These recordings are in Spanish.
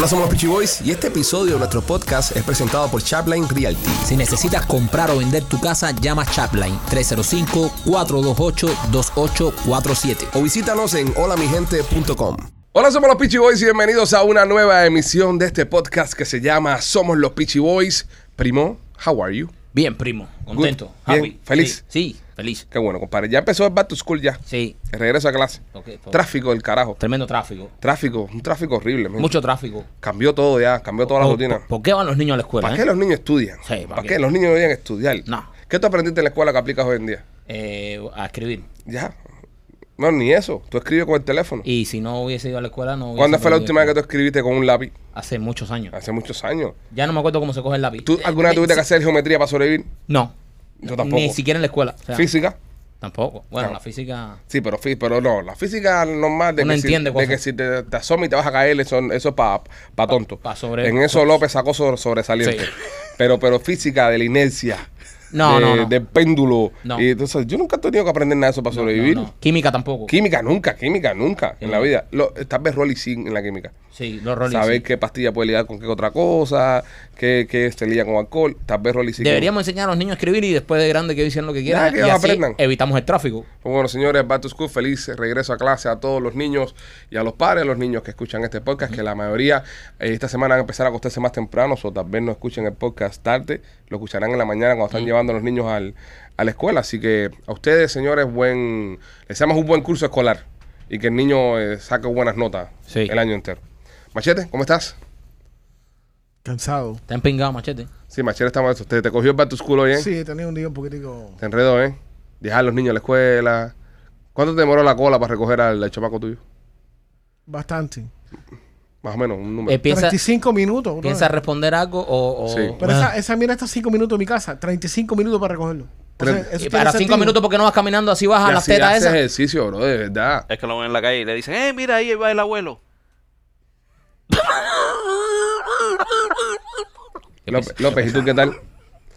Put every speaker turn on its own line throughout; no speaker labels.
Hola, somos los Peachy Boys y este episodio de nuestro podcast es presentado por Chapline Realty.
Si necesitas comprar o vender tu casa, llama Chapline 305-428-2847.
O visítanos en holamigente.com. Hola, somos los Peachy Boys y bienvenidos a una nueva emisión de este podcast que se llama Somos los Peachy Boys. Primo, how are you?
Bien, primo. Contento.
Bien. ¿Feliz?
Sí, sí, feliz.
Qué bueno, compadre. Ya empezó el back to school ya.
Sí.
El regreso a clase.
Ok, pues,
Tráfico del carajo.
Tremendo tráfico.
Tráfico, un tráfico horrible.
Mucho tráfico.
Cambió todo ya, cambió toda la
¿Por-
rutina.
¿Por, por qué van los niños a la escuela?
¿Para
eh?
qué los niños estudian?
Sí, ¿para
¿para
qué?
qué los niños deberían estudiar?
No.
¿Qué tú aprendiste en la escuela que aplicas hoy en día?
Eh, a escribir.
Ya. No, ni eso. Tú escribes con el teléfono.
Y si no hubiese ido a la escuela, no hubiese
¿Cuándo fue la última vez que tú escribiste con un lápiz?
Hace muchos años.
Hace muchos años.
Ya no me acuerdo cómo se coge el lápiz.
¿Tú alguna vez tuviste que hacer geometría para sobrevivir?
No.
Yo tampoco.
Ni siquiera en la escuela. O sea,
¿Física?
Tampoco. Bueno,
No.
la física...
Sí, pero, pero no. La física normal de,
Uno
que, si,
entiende
de
cosas.
que si te, te asomas y te vas a caer, eso, eso es para pa tonto.
pa sobre-
en eso López sacó sobre- sobresaliente.
Sí.
Pero, pero física de la inercia.
No,
de,
no, no.
de péndulo.
No.
Y entonces, yo nunca he tenido que aprender nada de eso para sobrevivir.
Química tampoco.
Química nunca, química nunca en la vida. Lo, tal vez Rolly sí en la química.
Sí, los roles.
Saber
sí.
qué pastilla puede ligar con qué otra cosa, qué, qué se lía con alcohol. Tal vez Rolly que-
Deberíamos enseñar a los niños a escribir y después de grande que dicen lo que quieran.
Nada, que
y
ellos
así
aprendan.
evitamos el tráfico.
Pues bueno, señores, Back to School, feliz regreso a clase a todos los niños y a los padres, a los niños que escuchan este podcast, que la mayoría eh, esta semana van a empezar a acostarse más temprano, o tal vez no escuchen el podcast tarde, lo escucharán en la mañana cuando están llevando a los niños al, a la escuela. Así que a ustedes, señores, buen, les deseamos un buen curso escolar y que el niño eh, saque buenas notas
Sí.
el año entero. Machete, ¿cómo estás?
Cansado.
Está empingado, machete.
Sí, Machete, estamos ¿Te, te cogió el Back to School hoy, ¿eh?
Sí, he tenido un día un poquitico.
Te enredó, ¿eh? Dejar a los niños a la escuela. ¿Cuánto te demoró la cola para recoger al, al chamaco tuyo?
Bastante.
Más o menos, un número.
Eh, piensa,
35 minutos.
piensa responder algo o. o-
Sí.
Pero
Ah.
esa, esa mira está 5 minutos en mi casa. 35 minutos para recogerlo. O sea,
Y para cinco minutos, porque no vas caminando así vas a las tetas esas?
ejercicio, bro, de verdad.
Es que lo ven en la calle y le dicen, eh, mira, ahí va el abuelo.
¿Qué
López, ¿y tú qué tal?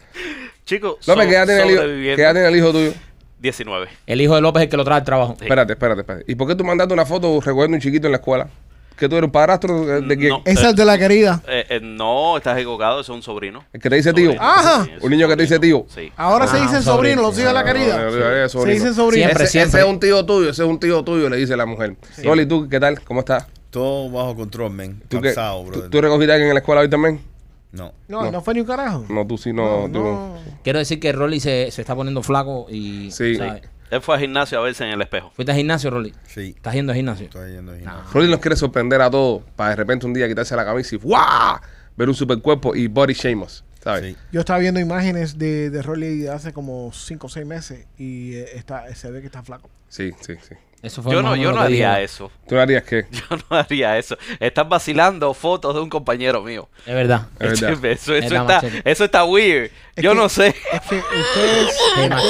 Chicos,
López, ¿qué edad tiene el hijo,
sobreviviendo.
qué edad tiene el hijo tuyo?
19.
El hijo de López es el que lo trae al trabajo.
Sí.
Espérate, espérate, espérate. ¿Y por qué tú mandaste una foto recogiendo un chiquito en la escuela? ¿Que tú eres un padrastro de, de quién?
No.
Esa es de la querida.
Eh, eh, no, estás equivocado, eso es un sobrino.
¿El que te dice tío?
Sobrino,
Ajá.
sí,
Un niño que te dice tío.
Sí.
Ahora
Ah,
se dicen sobrino, los hijos de la
No, no,
querida.
no, no, no,
Se dicen sobrino.
Siempre,
ese,
siempre.
ese es un tío tuyo, ese es un tío tuyo, le dice la mujer. Rolly, ¿tú qué tal? ¿Cómo estás?
Todo bajo control, men.
¿Tú, qué-
Cansado,
tú-. ¿Tú recogiste a alguien en la escuela hoy también?
No.
No, no, fue ni un carajo.
No, tú sí, no.
No,
tú
no.
Quiero decir que Rolly se, se está poniendo flaco y.
Sí.
¿sabes?
Él fue al gimnasio a verse en el espejo.
¿Fuiste al gimnasio, Rolly?
Sí.
¿Estás yendo al gimnasio?
Estoy yendo al gimnasio.
Rolly nos quiere sorprender a todos para de repente un día quitarse la camisa y ¡guau! ver un super cuerpo y body shame us, ¿sabes?
Sí.
Yo estaba viendo imágenes de, de Rolly hace como 5 o 6 meses y eh, está, se ve que está flaco.
Sí, sí, sí.
Eso fue
Yo no, yo no haría
dijo.
eso.
¿Tú no harías qué?
Yo no haría eso. Estás vacilando fotos de un compañero mío.
Es verdad.
Es verdad.
Eso, eso,
Es
está, eso está weird.
Es
Yo
que-
no sé.
Es que ustedes,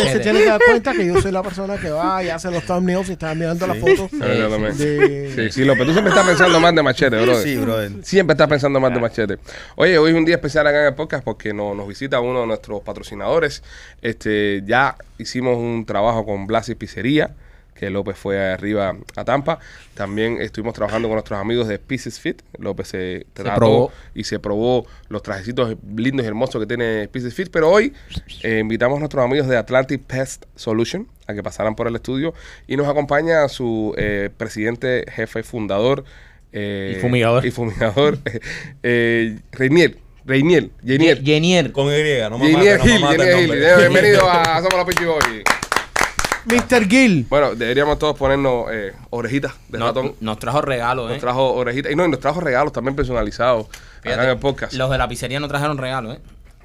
se tienen que dar cuenta que yo soy la persona que va y hace los thumbnails y está mirando las fotos
también.
de...
Sí, sí, López, tú siempre estás pensando más de machete, bro.
Sí, brother.
Siempre estás pensando más de machete. Oye, hoy es un día especial acá en el podcast porque no- nos visita uno de nuestros patrocinadores. Este, ya hicimos un trabajo con Blas y Pizzería, que López fue arriba a Tampa. También estuvimos trabajando con nuestros amigos de Pieces Fit. López se trató
probó.
y se probó los trajecitos lindos y hermosos que tiene Pieces Fit. Pero hoy eh, invitamos a nuestros amigos de Atlantic Pest Solution a que pasaran por el estudio y nos acompaña su eh, presidente, jefe, fundador eh,
Y fumigador.
y fumigador eh, Reinier, Reinier, Reinier.
Con Y, no me.
Bienvenido a Somos los Pichi Boys.
Mr. Gill.
Bueno, deberíamos todos ponernos eh, orejitas de
No-
ratón.
nos trajo regalos,
Nos
¿eh?
trajo orejitas y no, y nos trajo regalos también personalizados
Fíjate,
acá en el podcast.
Los de la pizzería no trajeron regalos, ¿eh?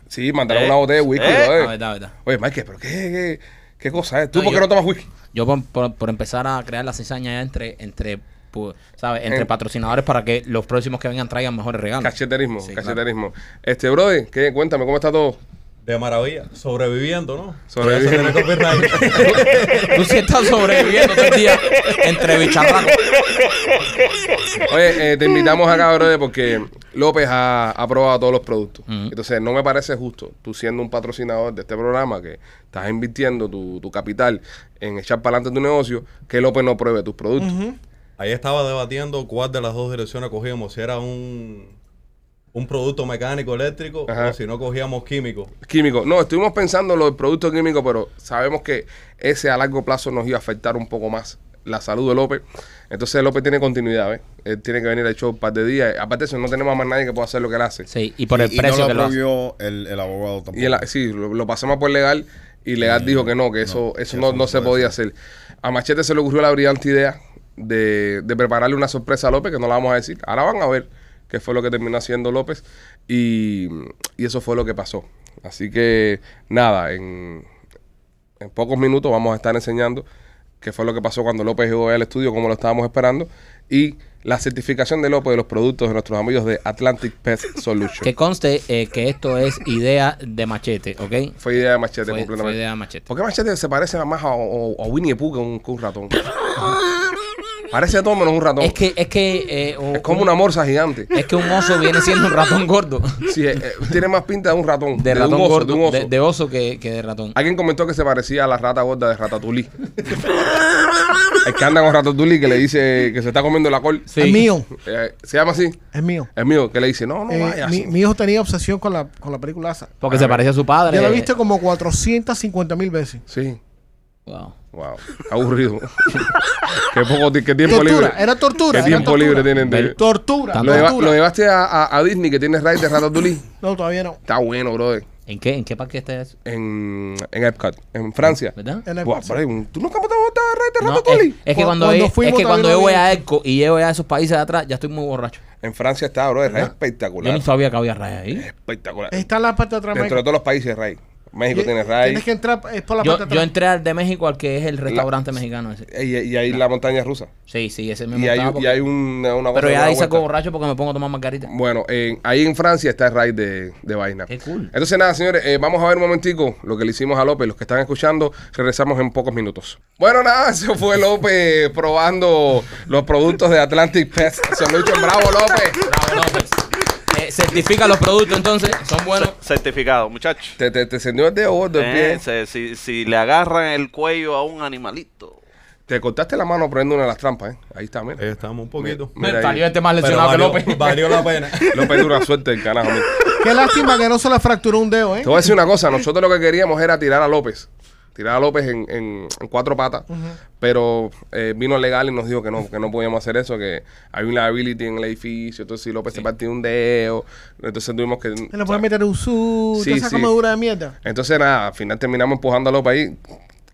Sí, mandaron
Eh,
una botella de whisky,
eh.
brother.
La verdad, la verdad.
Oye, Mike, pero qué, qué, qué cosa es. ¿Tú
No,
por qué
yo-
no tomas whisky?
Yo por, por- por empezar a crear la cizaña ya entre, entre pu- ¿sabes? Entre
En-
patrocinadores para que los próximos que vengan traigan mejores regalos.
Cacheterismo,
Sí,
cacheterismo. Este, brother, ¿qué? cuéntame, ¿cómo está todo?
De maravilla. Sobreviviendo, ¿no?
Sobreviviendo.
Tú sí estás sobreviviendo todo el día entre bicharracos.
Oye, eh, te invitamos acá, brother, porque López ha, ha probado todos los productos. Entonces, no me parece justo, tú siendo un patrocinador de este programa, que estás invirtiendo tu, tu capital en echar para adelante tu negocio, que López no pruebe tus productos.
Ahí estaba debatiendo cuál de las dos direcciones cogíamos. Si era un un producto mecánico eléctrico
Ajá.
o si no cogíamos químico.
Químico. No, estuvimos pensando en los productos químicos, pero sabemos que ese a largo plazo nos iba a afectar un poco más la salud de López. Entonces López tiene continuidad, ¿ves? Él tiene que venir al show un par de días. Aparte de eso, no tenemos a más nadie que pueda hacer lo que él hace.
Sí, y por el
y, y
precio
no
que
lo
lo
el, el abogado tampoco.
Y sí, lo, lo pasamos por legal y legal dijo que no, que eso, eso no, no se podía hacer. A Machete se le ocurrió la brillante idea de, de prepararle una sorpresa a López, que no la vamos a decir. Ahora van a ver qué fue lo que terminó haciendo López y, y eso fue lo que pasó. Así que nada, en, en pocos minutos vamos a estar enseñando qué fue lo que pasó cuando López llegó al estudio, como lo estábamos esperando, y la certificación de López de los productos de nuestros amigos de Atlantic Pest Solution.
Que conste eh, que esto es idea de machete, ¿ok?
Fue idea de Machete
Fue,
completamente.
fue idea de machete.
¿Por qué Machete se parece más a, a- a Winnie the Pooh que un, que un ratón? parece todo menos un ratón.
Es que, es que, eh,
Es como una morsa gigante.
es que un oso viene siendo un ratón gordo.
Sí, eh, eh, tiene más pinta de un ratón.
De,
un
ratón
oso,
gordo.
de un oso.
De, de oso que, que de ratón.
Alguien comentó que se parecía a la rata gorda de Ratatouille. El que anda con Ratatouille que le dice que se está comiendo la col.
Sí.
Es mío,
Eh, se llama así.
es mío.
Es mío, que le dice, no, no
Eh,
vayas.
mi, mi hijo tenía obsesión con la, con la película esa.
Porque se parece a su padre.
Yo la he visto como 450 mil veces.
Sí.
Wow.
Wow. Aburrido. qué poco qué tiempo
Tortura,
libre.
era tortura.
¿Qué
era
tiempo
tortura.
libre tienen de-
Tortura,
¿Lo, lleva- lo llevaste a, a- a Disney que tiene raíz de Ratatouille?
No, todavía no.
Está bueno, brother.
¿En qué, ¿En qué parque está eso?
En, en Epcot, en Francia.
¿Verdad?
En
Buah, pero, ¿Tú nunca has a raíz de
No,
Ratatouille?
es, es que
Cu-
cuando,
cuando
es,
fuimos
es que cuando yo
no
voy a ERCO y llevo a esos países de atrás, ya estoy muy borracho.
En Francia está, brother. Es
Yo
espectacular.
ni sabía que había rayas ahí.
Espectacular.
Está en la parte de atrás.
Dentro de todos los países, Ray. México
Y-
tiene Ray.
Tienes que entrar es por la
Yo,
parte de
yo entré al de México, al que es el restaurante mexicano ese.
Y, y hay la montaña rusa.
Sí, sí, ese me
Y hay, y hay una, una cosa
Pero ya ahí saco borracho porque me pongo a tomar margarita.
Bueno, en- ahí en Francia está el raid de, de vaina.
Qué cool.
Entonces, nada, señores, eh, vamos a ver un momentico lo que le hicimos a López. Los que están escuchando, regresamos en pocos minutos. Bueno, nada, eso fue López probando los productos de Atlantic Pest Solution. Bravo, López.
Bravo, López. Eh, certifica los productos entonces, son buenos.
Certificado, muchachos.
Te, te, te el dedo gordo, el
Eh,
pie.
se- si, si le agarran el cuello a un animalito.
Te cortaste la mano poniendo una de las trampas, ¿eh? Ahí está, mira.
Ahí estamos un poquito.
Mira ahí.
Salió este más
Pero
lesionado
valió,
que López.
valió la pena.
López tuvo una suerte del carajo. mira.
Qué lástima que no se le fracturó un dedo, ¿eh?
Te voy a decir una cosa. Nosotros lo que queríamos era tirar a López. Tirar a López en, en- en cuatro patas. Pero eh, vino legal y nos dijo que no, que no podíamos hacer eso, que hay un liability en el edificio. Entonces, si López se partió un dedo, entonces tuvimos que.
Se le puede meter un su,
Sí,
toda esa
sí.
de mierda.
Entonces, nada, al final terminamos empujando a López ahí.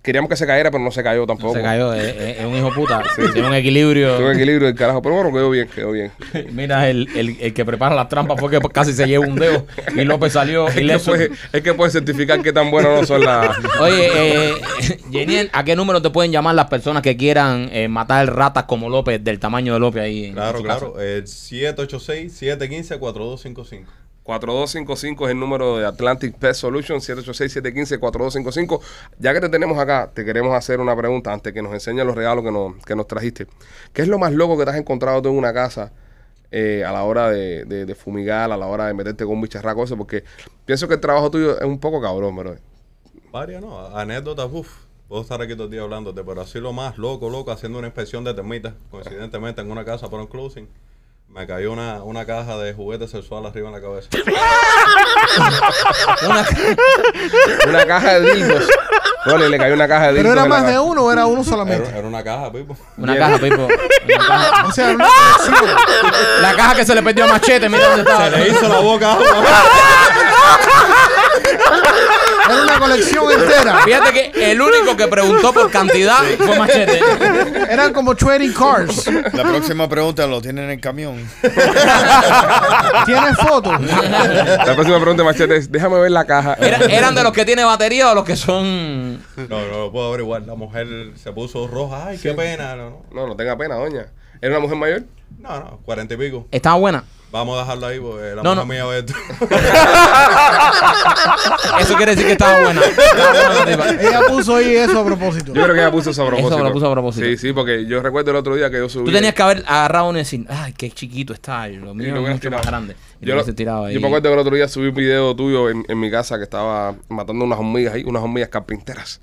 Queríamos que se cayera, pero no se cayó tampoco.
Se cayó, es, un hijo puta. Tiene un equilibrio.
Tuvo equilibrio del carajo. Pero bueno, quedó bien, quedó bien.
Mira, el, el, el que prepara las trampas fue que casi se lleva un dedo y López salió
Es que,
ileso.
puede, es que puede certificar qué tan buenas no son las.
Oye, eh, Geniel, ¿a qué número te pueden llamar las personas que quieran eh, matar ratas como López, del tamaño de López ahí? en
Claro, claro. El 786-715-4255.
4255 es el número de Atlantic Pest Solution, 786-715-4255. Ya que te tenemos acá, te queremos hacer una pregunta antes que nos enseñes los regalos que nos, que nos trajiste. ¿Qué es lo más loco que te has encontrado tú en una casa eh, a la hora de, de- fumigar, a la hora de meterte con un bicharraco? Eso, porque pienso que el trabajo tuyo es un poco cabrón, bro.
Varias, ¿no? Anécdotas, uff. Puedo estar aquí todo el día hablándote, pero así lo más loco, loco, haciendo una inspección de termitas. Coincidentemente en una casa para un closing, me cayó una, una caja de juguete sexual arriba en la cabeza.
Una-
Una caja de dildos. Le, cayó una caja de
Pero
dildos.
era
en la
más de uno o era uno
Era,
solamente.
era una caja, Pipo.
una caja, Pipo. Una caja.
O sea, era una colección.
La caja que se le perdió a Machete, mira dónde estaba.
Se le hizo la boca.
Era una colección entera.
Fíjate que el único que preguntó por cantidad fue Machete.
Eran como trading cars.
La próxima pregunta lo tienen en el camión.
¿Tienes fotos?
La próxima pregunta, Machete, es: déjame ver la caja.
Era- ¿Eran de los que tiene batería o los que son...?
No, no lo puedo averiguar. La mujer se puso roja. Ay, qué pena. No, no,
No, no tenga pena, doña. ¿Era una mujer mayor?
no, no, cuarenta y pico.
¿Estaba buena?
Vamos a dejarlo ahí porque la
No, no.
mía esto.
Eso quiere decir que estaba buena.
Ella puso ahí eso a propósito.
Yo creo que ella puso eso a propósito.
lo puso a propósito.
Sí, sí, porque yo recuerdo el otro día que yo subí.
Tú tenías que haber agarrado uno y decir, ay, qué chiquito está, lo mío
lo
es mucho
tirado.
más grande. Y
Yo,
lo
lo-
hubiese tirado ahí.
yo me acuerdo que el otro día subí un video tuyo en, en mi casa que estaba matando unas hormigas ahí, unas hormigas carpinteras.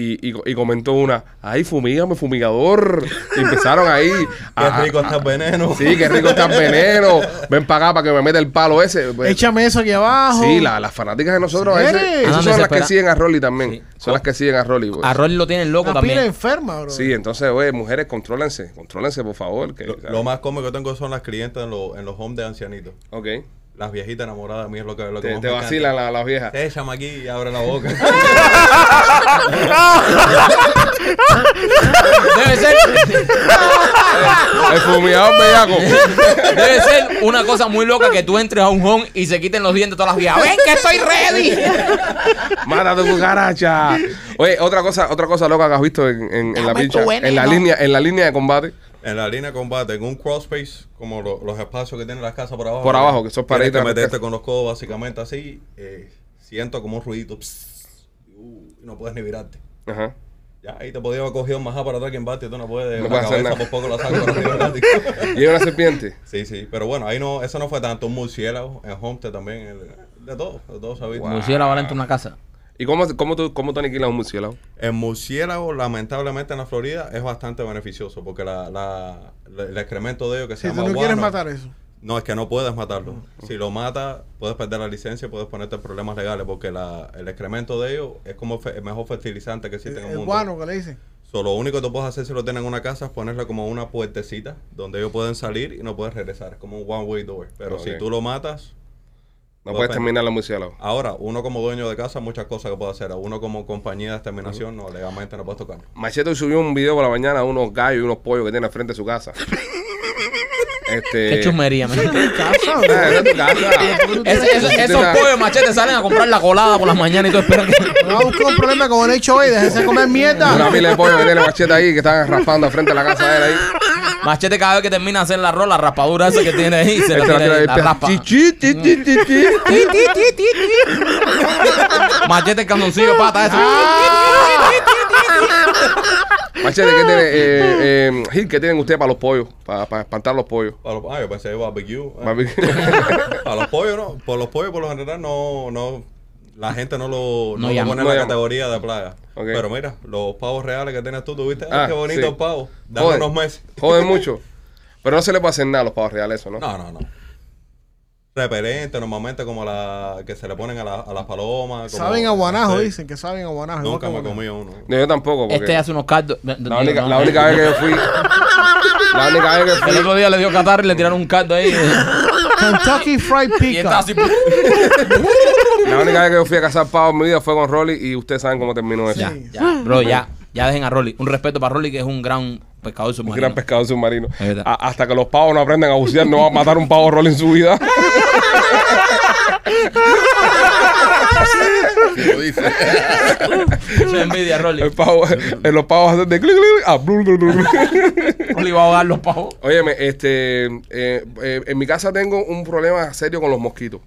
Y, y, y comentó una, ay, fumígame, fumigador. Y empezaron ahí.
Qué rico está el veneno.
Sí, qué rico está el veneno. Ven para acá para que me meta el palo ese. Pues,
Échame eso aquí abajo.
Sí, la- las fanáticas de nosotros a esas son las que siguen a Rolly también.
Sí.
Son las que siguen a Rolly. pues.
A Rolly lo tienen loco
pila
también.
enferma, bro.
Sí, entonces, oye, mujeres, contrólense, contrólense, por favor. Que,
Lo, lo más cómico que tengo son las clientes en, los- en los homes de ancianitos.
Ok.
Las viejitas enamoradas de mí es lo que, lo que
Te,
más
te
me encanta.
vacilan las las viejas.
Échame aquí y abre la boca.
Debe ser,
El fumigador bellaco.
debe ser una cosa muy loca que tú entres a un home y se quiten los dientes todas las viejas. ¡Ven que estoy ready!
Mata tu cucaracha. Oye, otra cosa, otra cosa loca que has visto en, en- en la pincha, en la línea, en la línea de combate.
En la línea de combate, en un cross space, como lo- los espacios que tienen las casas por abajo.
Por abajo, que son paredes
que meterte con los codos básicamente así. eh, siento como un ruidito. uh, y no puedes ni virarte.
Ajá.
Ya, ahí te podía haber cogido más para atrás que en bate, tú no puedes.
No
la
puedes hacer
cabeza
nada.
por poco la saco para arriba gratis.
Y una serpiente.
Sí, sí, pero bueno, ahí no, eso no fue tanto un murciélago, en Homestead también, el- de todo, de todo visto.
Wow.
Murciélago dentro de una casa.
¿Y cómo, cómo, tú, cómo tú aniquilas un murciélago?
El murciélago, lamentablemente en la Florida, es bastante beneficioso porque la, la- la- el excremento de ellos que
Si
se
tú
llama
no quieres matar eso.
No, es que no puedes matarlo. Si lo matas, puedes perder la licencia y puedes ponerte en problemas legales porque la, el excremento de ellos es como fe- el mejor fertilizante que
El,
existe en el
el
mundo.
guano que le dicen.
So, lo único que tú puedes hacer si lo tienes en una casa es ponerle como una puertecita donde ellos pueden salir y no pueden regresar. Es como un one-way door. Pero si tú lo matas,
No
No
puedes terminar los murciélagos.
ahora, uno como dueño de casa, muchas cosas que puede hacer. A uno como compañía de exterminación, no, legalmente no puedes tocarlo.
Machete hoy subió un video por la mañana de unos gallos y unos pollos que tiene al frente de su casa. este.
Qué chumería, man.
Casa,
es tu casa.
Ese- esos esos pollos machetes salen a comprar la colada por las mañanas y todo esperan que...
No va a buscar un problema con el HOA, déjese comer
Una
mierda.
pila de pollos que tiene machete ahí que están raspando al frente de la casa de él ahí.
Machete cada vez que termina de hacer la arroz, la raspadura esa que tiene ahí, se la
Este
tira ahí, la raspa.
chi.
Machete el pata ese.
Machete, ¿qué tiene? Eh, eh, Gil, ¿qué tienen ustedes para los pollos? Para, para espantar los pollos.
Para los, ah, yo pensé barbecue. eh. Para los pollos, no. Por los pollos, por lo general, no. no la gente no lo,
No
no lo pone en la categoría de plaga. Pero mira, los pavos reales que tienes tú, ¿tuviste?
Ah,
qué bonito
sí.
el pavo. Dame
Joder.
unos meses.
Joden mucho. Pero no se le puede hacer nada a los pavos reales, eso, ¿no?
No, no, no. Repelente, normalmente como la que se le ponen a, la- a las palomas. como-
Saben a guanajo, dicen que saben a guanajo.
Nunca me comí uno.
No, yo tampoco. Porque
Este hace unos caldos.
la, única, la única vez que yo fui. La única vez que
El
fui.
otro día le dio catarro y le tiraron un caldo ahí.
Kentucky Fried
Y está
Pizza.
La única vez que yo fui a cazar pavos en mi vida fue con Rolly y ustedes saben cómo terminó eso.
Ya, ya, bro, ya. Ya dejen a Rolly. Un respeto para Rolly, que es un gran pescador
Un
submarino.
gran pescador submarino. A- hasta que los pavos no aprendan a bucear, no va a matar un pavo Rolly en su vida.
Lo dice.
Eso es envidia, Rolly.
El pavo, eh, los pavos hacen de clic, clic, clic, ah, blu, blu, blu, blu.
Rolly va a ahogar los pavos.
Óyeme, este, eh, eh, en mi casa tengo un problema serio con los mosquitos.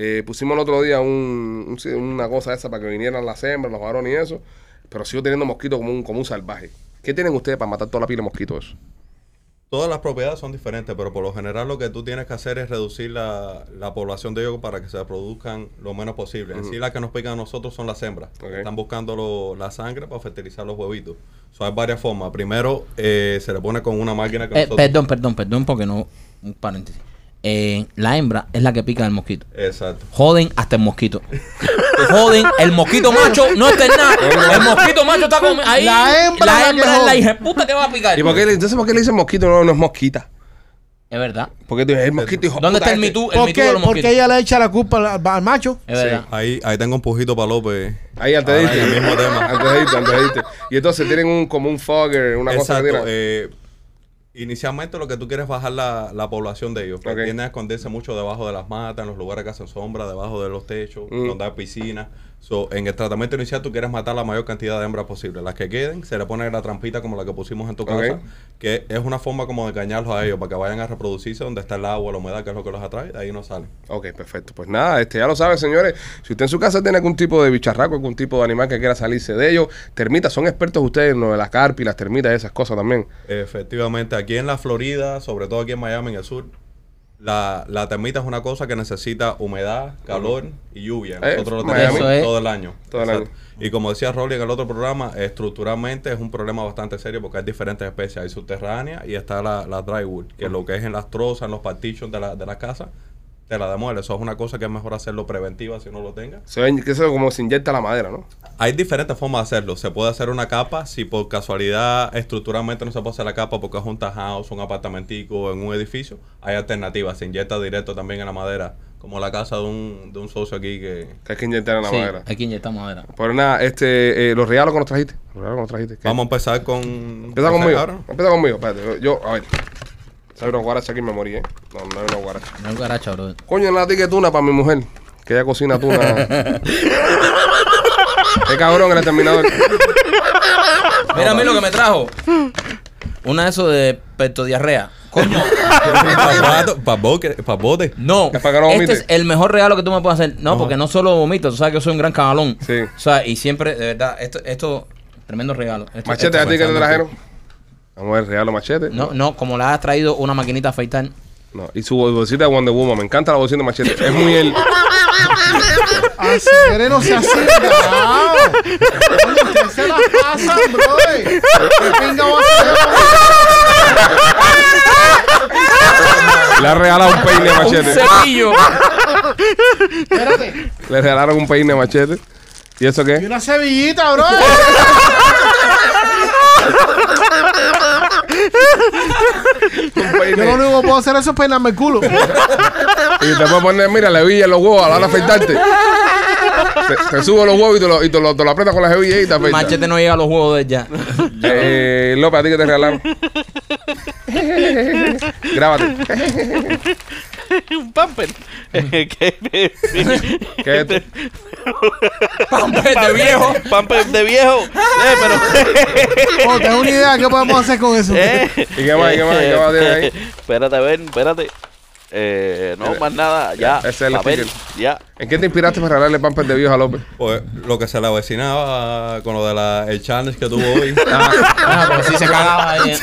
Eh, pusimos el otro día un, una cosa esa para que vinieran las hembras, los varones y eso, pero sigo teniendo mosquitos como un, como un salvaje. ¿Qué tienen ustedes para matar toda la pila de mosquitos? eso?
Todas las propiedades son diferentes, pero por lo general lo que tú tienes que hacer es reducir la, la población de ellos para que se reproduzcan lo menos posible. En sí, las que nos pican a nosotros son las hembras. Están buscando lo- la sangre para fertilizar los huevitos. So, hay varias formas. Primero, eh, se le pone con una máquina que
Eh,
nosotros...
perdón, perdón, perdón, porque no. Un paréntesis. Eh, la hembra es la que pica el mosquito.
Exacto.
Joden hasta el mosquito. Joden, el mosquito macho no está en nada. El mosquito macho está con, ahí.
La hembra
la
es la que
hembra es la
jode.
hija puta que va a picar.
¿Y por qué, le- entonces por qué le dicen mosquito? No, no es mosquita.
Es verdad.
Porque tú dices, el mosquito, hijo de
¿Dónde
puta
está el
este.
Me Too? El
¿Por
Me Too
qué?
de los
Porque
mosquitos.
ella le echa la culpa al, al macho.
Es verdad.
Ahí, ahí tengo un pujito para López.
Ahí antes de
Ahora
irte.
el mismo tema.
Antes de irte, antes de irte. Y entonces tienen un, como un fogger, una cosa que
Exacto. eh, inicialmente lo que tú quieres es bajar la, la población de ellos. Porque
Ok.
tienden a esconderse mucho debajo de las matas, en los lugares que hacen sombra, debajo de los techos,
Mm.
donde hay piscinas. So, en el tratamiento inicial tú quieres matar la mayor cantidad de hembras posible. Las que queden, se le pone la trampita como la que pusimos en tu casa, que es una forma como de engañarlos a ellos para que vayan a reproducirse donde está el agua, la humedad, que es lo que los atrae, de ahí no salen.
Ok, perfecto. Pues nada, este ya lo saben, señores. Si usted en su casa tiene algún tipo de bicharraco, algún tipo de animal que quiera salirse de ellos, termitas, son expertos ustedes en lo de las carpas y las termitas y esas cosas también.
Efectivamente, aquí en la Florida, sobre todo aquí en Miami, en el sur, La, la termita es una cosa que necesita humedad, calor y lluvia.
Eh,
Nosotros lo tenemos todo el año.
Todo el
Exacto. Y como decía Rolly en el otro programa, estructuralmente es un problema bastante serio porque hay diferentes especies. Hay subterránea y está la, la drywood, que es lo que es en las trozas, en los partitions de la, de la casa, te la demuele. Eso es una cosa que es mejor hacerlo preventiva si uno lo tenga.
Se ven que eso es como se inyecta la madera, ¿no?
Hay diferentes formas de hacerlo. Se puede hacer una capa si por casualidad estructuralmente no se puede hacer la capa porque es un house, un apartamentico en un edificio. Hay alternativas. Se inyecta directo también en la madera, como la casa de un, de un socio aquí que...
Que hay que inyectar en la
Sí,
madera.
hay que inyectar madera.
Pero nada, este, eh, los regalos que nos trajiste. Los regalos que nos trajiste. ¿qué?
Vamos a empezar con...
Empieza
¿con
conmigo.
ahora?
Empieza conmigo. Espérate. yo- Yo, a ver. Hay una guaracha aquí y me morí, ¿eh? No, no hay una guaracha.
No hay garacha, bro.
Coño, una tica de tuna para mi mujer. Que ella cocina tuna. Qué cabrón el exterminador.
Mira a mí lo que me trajo. Una de esos de pectodiarrea. Coño.
Para bote. Pa bote.
No,
Es para que no
este
vomite.
es el mejor regalo que tú me puedes hacer. No, porque no solo vomito, tú sabes que yo soy un gran cabalón.
Sí.
O sea, y siempre, de verdad, esto, esto, tremendo regalo. Esto-
Machete,
esto-
¿a ti que te trajeron? Vamos a ver, regalo machete.
No, no, como le has traído una maquinita a afeitar.
No, Y su bolsita de Wonder Woman. Me encanta la bolsita de machete. Es muy el.
Así eres, no se ustedes se las pasan, bro. ¿Qué pinga va a
Le ha regalado un peine de
Un
machete.
cepillo.
hacer? Espérate.
Le regalaron un peine de machete. ¿Y eso
Y
qué?
una cebillita, bro. Yo lo único que puedo hacer eso es peinarme el culo.
Y te puedes poner, mira, le vi en los huevos a la hora de afeitarte. Te, te subo los huevos y te lo, y te lo, te lo aprietas con la hebilla y te afeitas.
Machete no llega a los juegos de ella.
Eh, López, ¿a ti que te regalaron? Grábate.
un pamper. ¿Qué?
¿Qué es esto?
Pamper de viejo.
Pamper de viejo. Eh, pero.
Oh, ¿Tengo una idea qué podemos hacer con eso?
Eh.
¿Y qué más? ¿Y qué más? ¿Y qué más tienes ahí?
Espérate, a ver, espérate. Eh, no, más nada, ya.
Ese es el
papel, ya.
¿En qué te inspiraste para regalarle pampers de viejo a López?
Pues lo que se le avecinaba con lo de la, el challenge que tuvo hoy.
Ah, pero sí se cagaba ahí.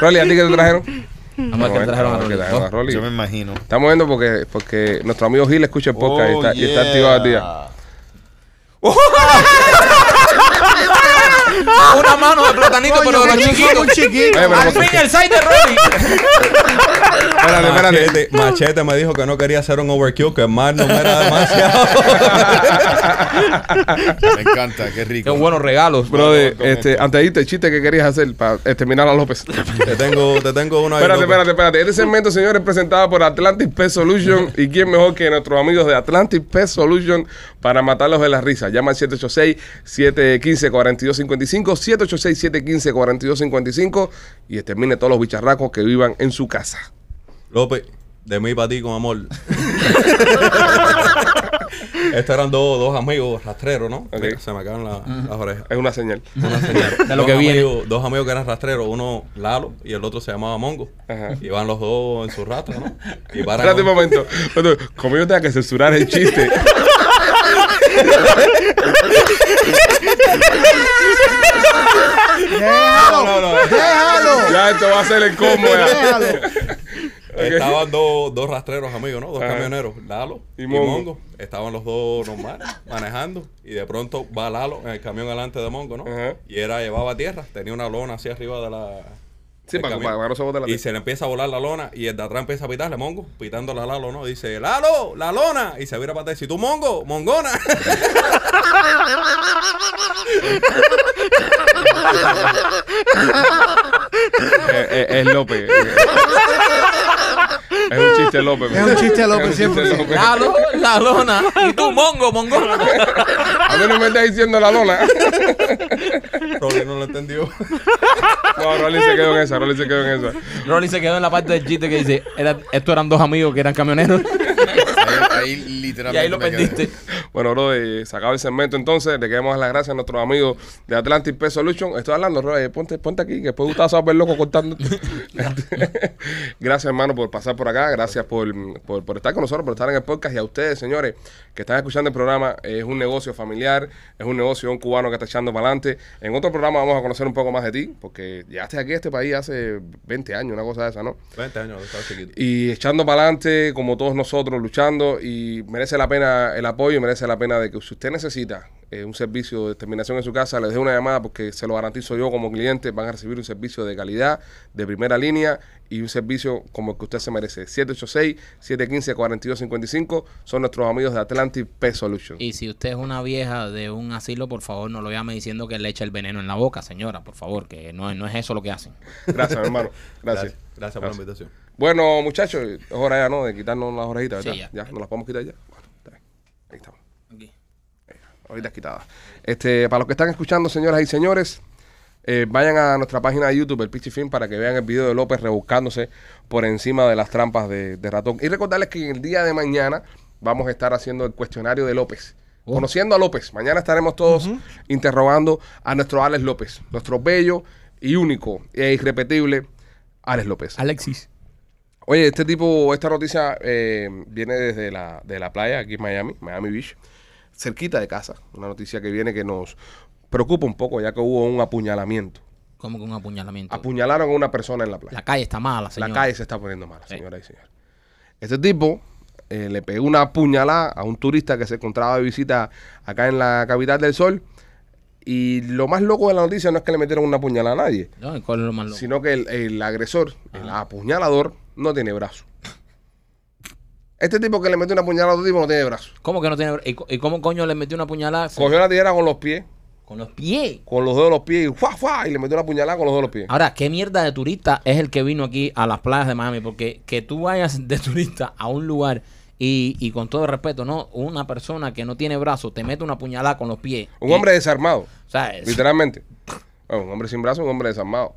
Rolly, ¿a ti qué te trajeron?
Vamos a trajeron a
¿Qué
Rolly.
a Rolly?
Yo me imagino.
Estamos viendo porque, porque nuestro amigo Gil escucha el podcast y, está, y está activado al día.
Una mano de platanito,
Coño,
pero de los chiquitos.
un chiquito.
Eh, pero
Al
porque-
fin el site de Rolly.
Espérate, espérate.
Machete, Machete me dijo que no quería hacer un overkill, que más no me era demasiado.
Me encanta, qué
Qué
rico.
buenos regalos.
Brother,
con
este, antes de irte, el chiste que querías hacer para exterminar a López.
te, tengo, te tengo uno ahí.
Espérate,
loco.
espérate, espérate. Este segmento, señores, es presentado por Atlantic Pest Solution. ¿Y quién mejor que nuestros amigos de Atlantic Pest Solution para matarlos de la risa? Llama al 786-715-4255, 786-715-4255 y extermine todos los bicharracos que vivan en su casa.
López, de mí para ti con amor. Estos eran dos, dos amigos rastreros, ¿no? Mira, se me acaban la- las orejas.
Es una señal.
Una señal.
De lo
dos
que viene.
amigos, Dos amigos que eran rastreros, uno Lalo y el otro se llamaba Mongo.
Ajá.
Iban los dos en su rastro, ¿no? Y paran
Espérate un momento. Como yo tenga que censurar el chiste.
Déjalo.
No, no, no.
Déjalo.
ya esto va a ser el combo. ya.
Déjalo.
Estaban dos, dos rastreros amigos, ¿no? Dos
Ajá.
camioneros, Lalo
Y
y
Mongo.
Mongo. Estaban los dos normal, manejando. Y de pronto va Lalo en el camión delante de Mongo, ¿no?
Ajá.
Y era, llevaba tierra, tenía una lona así arriba de la.
Sí, para, para, para la
Y se le empieza a volar la lona y el de atrás empieza a pitarle, Mongo, pitándole a Lalo, ¿no? Dice, Lalo, la lona. Y se vira para atrás y dice, tú, Mongo, Mongona.
Eh, eh, es López. es un chiste López.
Es un chiste López, siempre.
La, lo- la lona. Y tú, mongo, mongo.
A mí no me está diciendo la lona.
Rolly no lo entendió.
No, Rolly se quedó en esa. Rolly se quedó en esa.
Rolly se quedó en la parte del chiste que dice, era, estos eran dos amigos que eran camioneros.
Ahí, literalmente.
Y ahí lo perdiste.
Bueno, bro, eh, se acaba el segmento entonces. Le queremos dar las gracias a nuestros amigos de Atlantic Pest Solution. Estoy hablando, Roy, ponte, ponte aquí, que después estás súper loco cortando. gracias, hermano, por pasar por acá. Gracias por, por, por estar con nosotros, por estar en el podcast. Y a ustedes, señores, que están escuchando el programa. Es un negocio familiar, es un negocio de un cubano que está echando para adelante. En otro programa vamos a conocer un poco más de ti, porque llegaste aquí a este país hace 20 años, una cosa de esa, ¿no?
20 años, estaba chiquito.
y echando para adelante como todos nosotros luchando y merece la pena el apoyo y merece la pena de que si usted necesita eh, un servicio de terminación en su casa, les dé una llamada porque se lo garantizo yo como cliente, van a recibir un servicio de calidad, de primera línea y un servicio como el que usted se merece. 786-715-4255 son nuestros amigos de Atlantic Pest Solution.
Y si usted es una vieja de un asilo, por favor, no lo llame diciendo que le echa el veneno en la boca, señora, por favor, que no, no es eso lo que hacen.
Gracias, mi hermano. Gracias.
Gracias, gracias por la invitación.
Bueno, muchachos, es hora ya, ¿no? De quitarnos las orejitas, ¿verdad?
Sí, ya.
ya. ¿Nos las podemos quitar ya? Bueno, está bien. Ahí estamos. Ahorita quitada. Este, para los que están escuchando, señoras y señores, eh, vayan a nuestra página de YouTube, el Pichi Film, para que vean el video de López rebuscándose por encima de las trampas de, de ratón. Y recordarles que el día de mañana vamos a estar haciendo el cuestionario de López.
Oh.
Conociendo a López. Mañana estaremos todos interrogando a nuestro Alex López, nuestro bello y único e irrepetible Alex López.
Alexis.
Oye, este tipo, esta noticia eh, viene desde la, de la playa aquí en Miami, Miami Beach, cerquita de casa. Una noticia que viene que nos preocupa un poco, ya que hubo un apuñalamiento.
Como que un apuñalamiento.
Apuñalaron a una persona en la playa.
la calle está mala,
La
señor.
calle se está poniendo mala,
Sí.
señoras y señores. Este tipo eh, le pegó una puñalada a un turista que se encontraba de visita acá en la capital del sol. Y lo más loco de la noticia no es que le metieron una puñalada a nadie,
No, ¿y ¿Cuál es lo más loco?
sino que el, el agresor, el apuñalador, no tiene brazo. Este tipo que le metió una puñalada a otro tipo no tiene brazo.
¿Cómo que no tiene... ¿Y, co- y cómo coño le metió una puñalada?
Cogió la tijera con los pies,
Con los pies.
con los dedos de los pies, y, ¡fua, fua! y le metió una puñalada con los dedos de los pies.
Ahora, ¿qué mierda de turista es el que vino aquí a las playas de Miami? Porque que tú vayas de turista a un lugar y, y con todo respeto, ¿no? Una persona que no tiene brazo te mete una puñalada con los pies.
Un
Y-
hombre desarmado,
O sea, es
literalmente. Bueno, un hombre sin brazo, un hombre desarmado.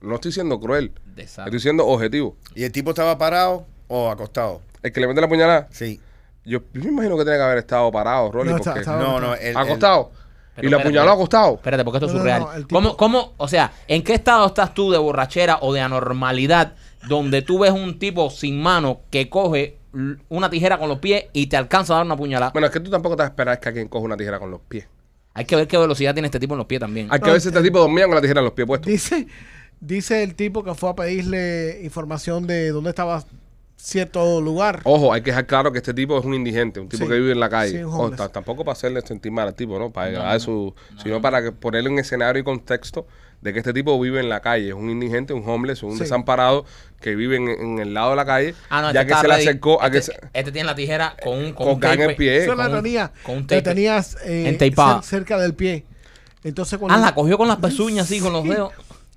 No estoy siendo cruel, estoy siendo objetivo.
¿Y el tipo estaba parado o acostado?
El que le mete la puñalada,
Sí.
yo, yo me imagino que tiene que haber estado parado, Rolly,
No,
porque
está- estaba-
No, no, el,
acostado.
Pero
y la
espérate,
apuñaló acostado.
Espérate, porque esto es
No,
surreal.
no, el tipo-
¿Cómo, cómo, o sea, en qué estado estás tú de borrachera o de anormalidad donde tú ves un tipo sin mano que coge una tijera con los pies y te alcanza a dar una puñalada?
Bueno, es que tú tampoco te vas a esperar que alguien coja una tijera con los pies.
Hay que ver qué velocidad tiene este tipo en los pies también.
Hay que ver si este tipo dormía con la tijera en los pies puestos.
Dice, dice el tipo que fue a pedirle información de dónde estaba cierto lugar.
Ojo, hay que dejar claro que este tipo es un indigente, un tipo
Sí.
que vive en la calle.
Sí,
ta- tampoco para hacerle sentir mal al tipo, ¿no? Para agradar su. sino para que ponerle un escenario y contexto de que este tipo vive en la calle. Es un indigente, un homeless, un
Sí.
desamparado que vive en, en el lado de la calle.
Ah, no,
ya
este
que se le acercó a que
este,
se-
este tiene la tijera con un, con
con
un
gan en
tape.
el pie.
Eso la
con un-
tenía,
con un
la
tape.
tenías eh, cer- cerca del pie. Entonces cuando
Ah, la cogió con las pezuñas así, con los dedos.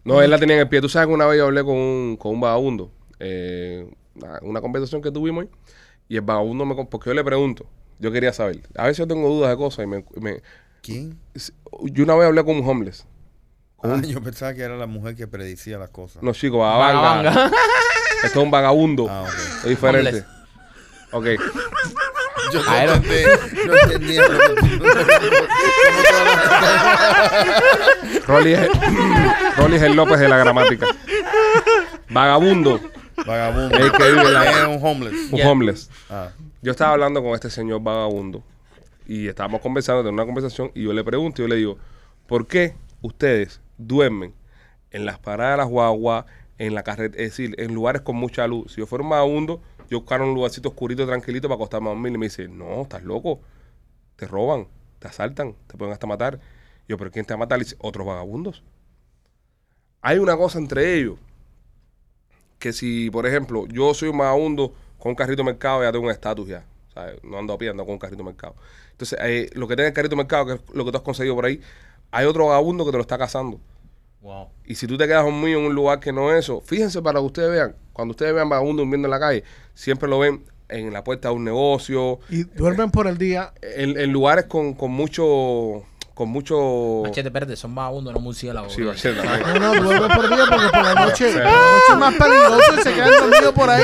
No, él la tenía en el pie. Tú sabes que una vez yo hablé con un, con un vagabundo. eh, una, conversación que tuvimos hoy. Y el vagabundo me. Porque yo le pregunto. Yo quería saber. A veces yo tengo dudas de cosas y me. me-
¿Quién?
yo una vez hablé con un homeless.
Ah, yo pensaba que era la mujer que predicía las cosas.
No, chico, vagabanga.
Vagabanga.
Esto es un vagabundo.
Ah, ok.
Es diferente. Ok.
Yo no, entendí, no
Rolly es, Rolly es el López de la gramática. Vagabundo.
Vagabundo.
El que vive la-
Es un homeless.
Un homeless.
Ah.
Yo estaba hablando con este señor vagabundo y estábamos conversando, en una conversación, y yo le pregunto, yo le digo, ¿por qué ustedes duermen en las paradas de las guaguas, en la carretera, es decir, en lugares con mucha luz? Si yo fuera un vagabundo, yo buscara un lugarcito oscurito, tranquilito para acostarme a dormir. Y me dice, no, estás loco, te roban, te asaltan, te pueden hasta matar. Yo, ¿pero quién te va a matar? Le dice, otros vagabundos. Hay una cosa entre ellos que si, por ejemplo, yo soy un vagabundo con un carrito de mercado, ya tengo un estatus ya. ¿sabes? No ando a pie, ando con un carrito de mercado. Entonces, eh, lo que tiene el carrito de mercado, que es lo que tú has conseguido por ahí, hay otro vagabundo que te lo está cazando.
Wow.
Y si tú te quedas conmigo en un lugar que no es eso, fíjense para que ustedes vean, cuando ustedes vean vagabundos durmiendo en la calle, siempre lo ven en la puerta de un negocio,
y duermen por el día.
en, en lugares con, con mucho con mucho...
Machete, espérate, son vagabundos, no murciélagos.
Sí, machete.
No, no, duerme por día porque por la noche,
Sí.
por la noche es más peligroso y se quedan dormidos por ahí.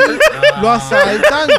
Lo asaltan.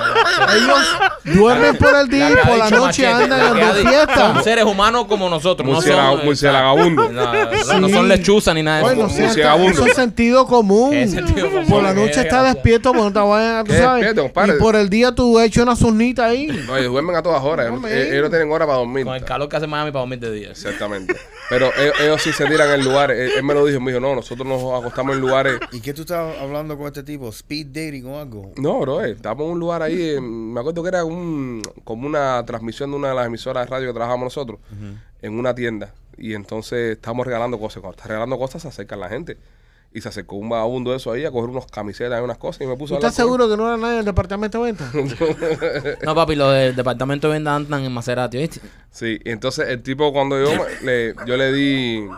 Ellos duermen por el día y por la noche
Machete,
andan en fiestas.
Son seres humanos como nosotros, no
Murciélago-
son...
murciélagabundo.
No, no, no
Sí.
son lechuzas ni nada de
Bueno,
eso.
sí,
Murciélagundo.
eso es sentido común.
¿Qué sentido común?
Por la noche está despierto porque no te vayan a,
despierto, compadre.
Y por el día tú hecho una zurnita ahí.
No, ellos duermen a todas horas. Ellos no tienen hora para dormir.
Con el calor que hace Miami para dormir de día.
Exactamente. Pero ellos, ellos sí se tiran en lugares. Él, él me lo dijo, me dijo, no, nosotros nos acostamos en lugares.
¿Y qué tú estabas hablando con este tipo? ¿Speed dating o algo?
No, bro, eh, estábamos en un lugar ahí. me acuerdo que era un, como una transmisión de una de las emisoras de radio que trabajamos nosotros en una tienda. Y entonces estábamos regalando cosas. Cuando estás regalando cosas, se acerca la gente. Y se acercó un vagabundo de eso ahí a coger unos camisetas y unas cosas y me puso
¿Tú
a
estás seguro que no era nadie del departamento de venta?
No, papi, los del departamento de venta andan en Maserati, ¿viste?
Sí, y entonces el tipo cuando yo le, yo le di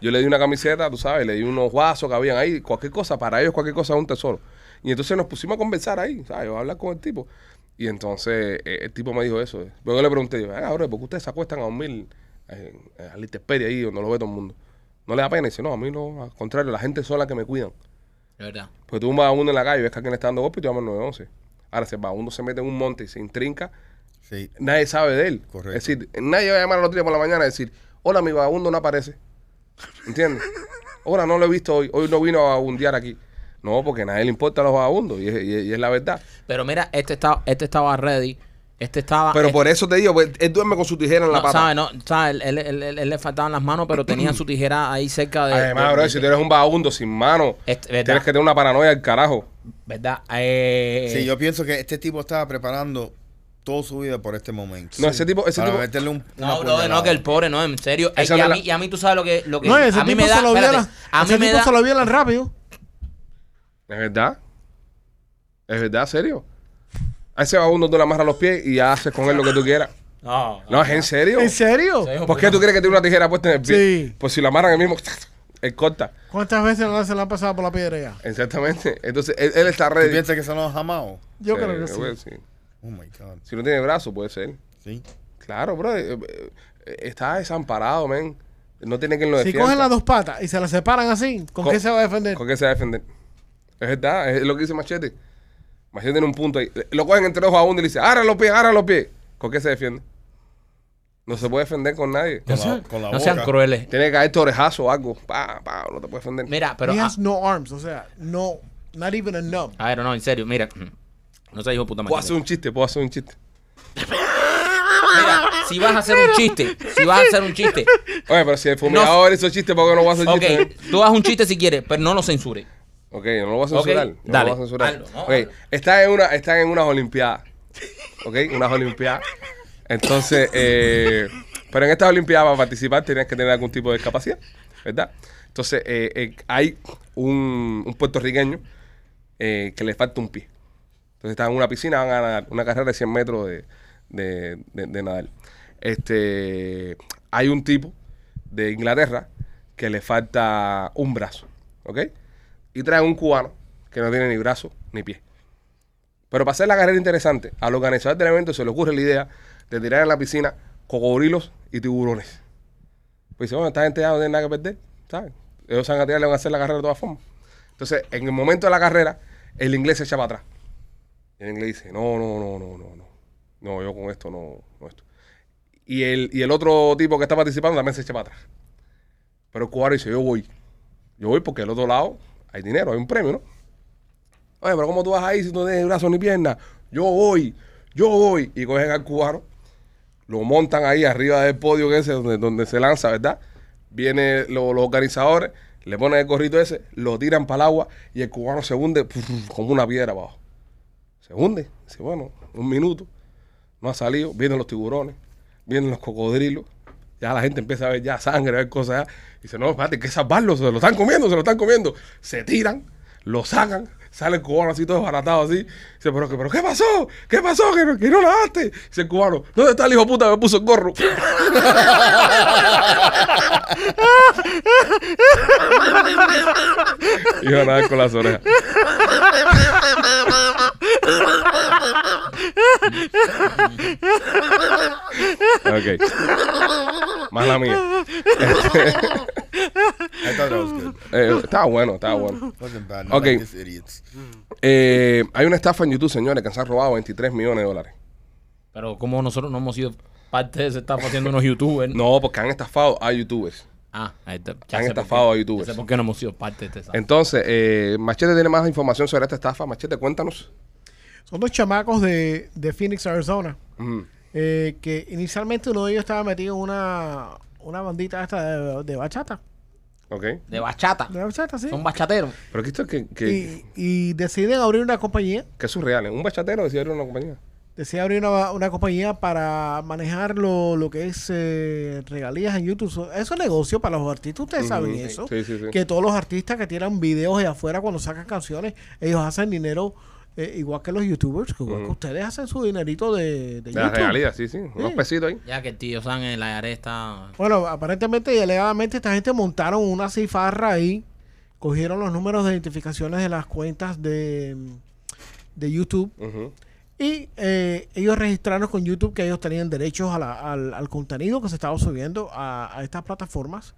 yo le di una camiseta, tú sabes, le di unos vasos que habían ahí, cualquier cosa, para ellos cualquier cosa es un tesoro. Y entonces nos pusimos a conversar ahí, ¿sabes? A hablar con el tipo. Y entonces eh, el tipo me dijo eso. Luego yo le pregunté, yo, ah, bro, ¿por qué ustedes se acuestan a dormir eh, a la intemperie ahí donde lo ve todo el mundo? ¿No le da pena? Y dice, no, a mí no, al contrario, la gente son las que me cuidan.
De verdad.
Porque tú un vagabundo en la calle y ves que alguien le está dando golpe y tú llamas al 911. Ahora, si el vagabundo se mete en un monte y se intrinca,
Sí.
nadie sabe de él.
Correcto.
Es decir, nadie va a llamar al otro día por la mañana y decir, hola, mi vagabundo no aparece. ¿Entiendes? Ahora no lo he visto hoy, hoy no vino a vagabundear aquí. No, porque a nadie le importa a los vagabundos y es, y es- y es la verdad.
Pero mira, este estaba, este estaba ready. Este estaba.
Pero por eso te digo, pues, él duerme con su tijera en la
no,
pata.
¿sabes? No, ¿sabes? Él, él- él- él le faltaban las manos, pero tenía su tijera ahí cerca de.
Además,
de-
bro,
de-
si tú eres un vagabundo sin mano,
Este,
tienes que tener una paranoia del carajo.
¿Verdad? Eh,
Sí, yo pienso que este tipo estaba preparando toda su vida por este momento.
No, ese tipo, ese
para
tipo,
meterle un.
No, bro, no, que el pobre, no, en serio. Y, a
la-
mí, y a mí tú sabes lo que. Lo que
No, ese
a mí
tipo
me da.
se lo
espérate,
violan.
a
ese
mí me
tipo
da.
se lo violan rápido.
¿Es verdad? ¿Es verdad, serio? A ese vagabundo tú le amarras los pies y ya haces con él lo que tú quieras.
No,
No, es en serio.
¿En serio?
¿Por qué tú crees que tiene una tijera puesta en el pie?
Sí.
Pues si la amarran el mismo, él corta.
¿Cuántas veces no se le han pasado por la piedra ya?
Exactamente. Entonces, él, él está
¿Tú
ready.
piensas que se lo han jamado?
Yo
Sí,
creo que sí.
sí.
Oh my God.
Si no tiene brazo, puede ser.
Sí.
Claro, bro. eh, eh, está desamparado, men. No tiene quien lo
Si
defienda.
cogen las dos patas y se las separan así, ¿con,
Con-
qué se va a defender?
¿Con qué se va a defender? Es verdad, es lo que dice Machete. Machete tiene un punto ahí. Lo cogen entre dos a uno y le dice, agarra los pies, agarra los pies. ¿Con qué se defiende? No se puede defender con nadie.
Con la, con la
no
boca.
sean crueles.
Tiene que caerte orejazo o algo. Pa, pa, no te puede defender.
Mira, pero.
He
ah,
has no arms, o sea, no, not even a nub.
a ver, no, en serio, mira. No se dijo puta
Puedo
madre.
hacer un chiste, puedo hacer un chiste.
Mira, si vas a hacer un chiste, si vas a hacer un chiste,
Oye, pero si el fumigador hizo chiste, ¿por qué no voy a hacer
ok,
chiste?
tú haz un chiste si quieres, pero no lo censures.
Ok, no lo voy a censurar.
Ok, dale,
lo voy a censurar.
hazlo, no,
ok,
hazlo.
están en, una, están en unas olimpiadas. Ok, unas olimpiadas. Entonces, eh, pero en estas olimpiadas para participar tienes que tener algún tipo de discapacidad, ¿verdad? Entonces, eh, eh, hay un, un puertorriqueño eh, que le falta un pie. Entonces están en una piscina, van a nadar una carrera de 100 metros de, de, de- de nadar. Este, hay un tipo de Inglaterra que le falta un brazo, ¿ok? Y trae un cubano que no tiene ni brazo ni pie. Pero para hacer la carrera interesante, al organizador del evento se le ocurre la idea de tirar en la piscina cocodrilos y tiburones. Pues dice, bueno, esta gente ya no tiene nada que perder, ¿sabes? Ellos van a tirar, le van a hacer la carrera de todas formas. Entonces, en el momento de la carrera, el inglés se echa para atrás. Y el inglés dice, no, no, no, no, no, no. No, yo con esto no, no esto. Y el, y el otro tipo que está participando también se echa para atrás. Pero el cubano dice, yo voy. Yo voy porque al otro lado hay dinero, hay un premio, ¿no? Oye, pero ¿cómo tú vas ahí si no tienes brazo ni pierna? Yo voy, yo voy. Y cogen al cubano, lo montan ahí arriba del podio que ese donde, se lanza, ¿verdad? Vienen lo- los organizadores, le ponen el gorrito ese, lo tiran para el agua y el cubano se hunde como una piedra abajo. Se hunde. Dice, bueno, un minuto. No ha salido. Vienen los tiburones, vienen los cocodrilos. Ya la gente empieza a ver ya sangre, a ver cosas. Dice, no, espérate, hay que salvarlo. Se lo están comiendo, se lo están comiendo. Se tiran, lo sacan. Sale el cubano así todo desbaratado así. Dice, pero, pero ¿qué pasó? ¿Qué pasó? Que no, que no nadaste. Dice el cubano, ¿dónde está el hijo puta que me puso el gorro? Iba a nadar con las orejas. Ok. Mala mía.
I thought that was good.
Eh, estaba bueno, estaba bueno.
Wasn't bad. Not
Okay.
like these idiots.
Eh, hay una estafa en YouTube, señores, que se han robado 23 millones de dólares.
Pero como nosotros no hemos sido parte de ese estafa haciendo unos youtubers.
No, porque han estafado a youtubers.
Ah, ahí está.
Han
sé por
estafado
qué.
a youtubers.
Ya sé por qué no hemos sido parte de este estafa.
Entonces, eh, Machete tiene más información sobre esta estafa. Machete, cuéntanos.
Son dos chamacos de, de Phoenix, Arizona. Eh, que inicialmente uno de ellos estaba metido en una, una bandita esta de, de bachata.
Ok.
De bachata.
De bachata, sí.
Son bachateros.
Pero esto es que, que,
Y, y deciden abrir una compañía.
que es surreal. ¿eh? Un bachatero decía abrir una compañía.
Deciden abrir una, una compañía para manejar lo, lo que es eh, regalías en YouTube. So- Eso es negocio para los artistas. Ustedes saben eso.
Sí, sí, sí.
Que todos los artistas que tiran videos de afuera cuando sacan canciones, ellos hacen dinero eh, igual que los youtubers. que Igual que ustedes hacen su dinerito de, de
De las
YouTube.
regalías, sí, sí. Unos
Sí.
pesitos ahí.
Ya que el tío San en la área está.
Bueno, aparentemente y alegadamente esta gente montaron una cifarra ahí, cogieron los números de identificaciones de las cuentas de, de YouTube y eh, ellos registraron con YouTube que ellos tenían derechos a la- al, al contenido que se estaba subiendo a, a estas plataformas.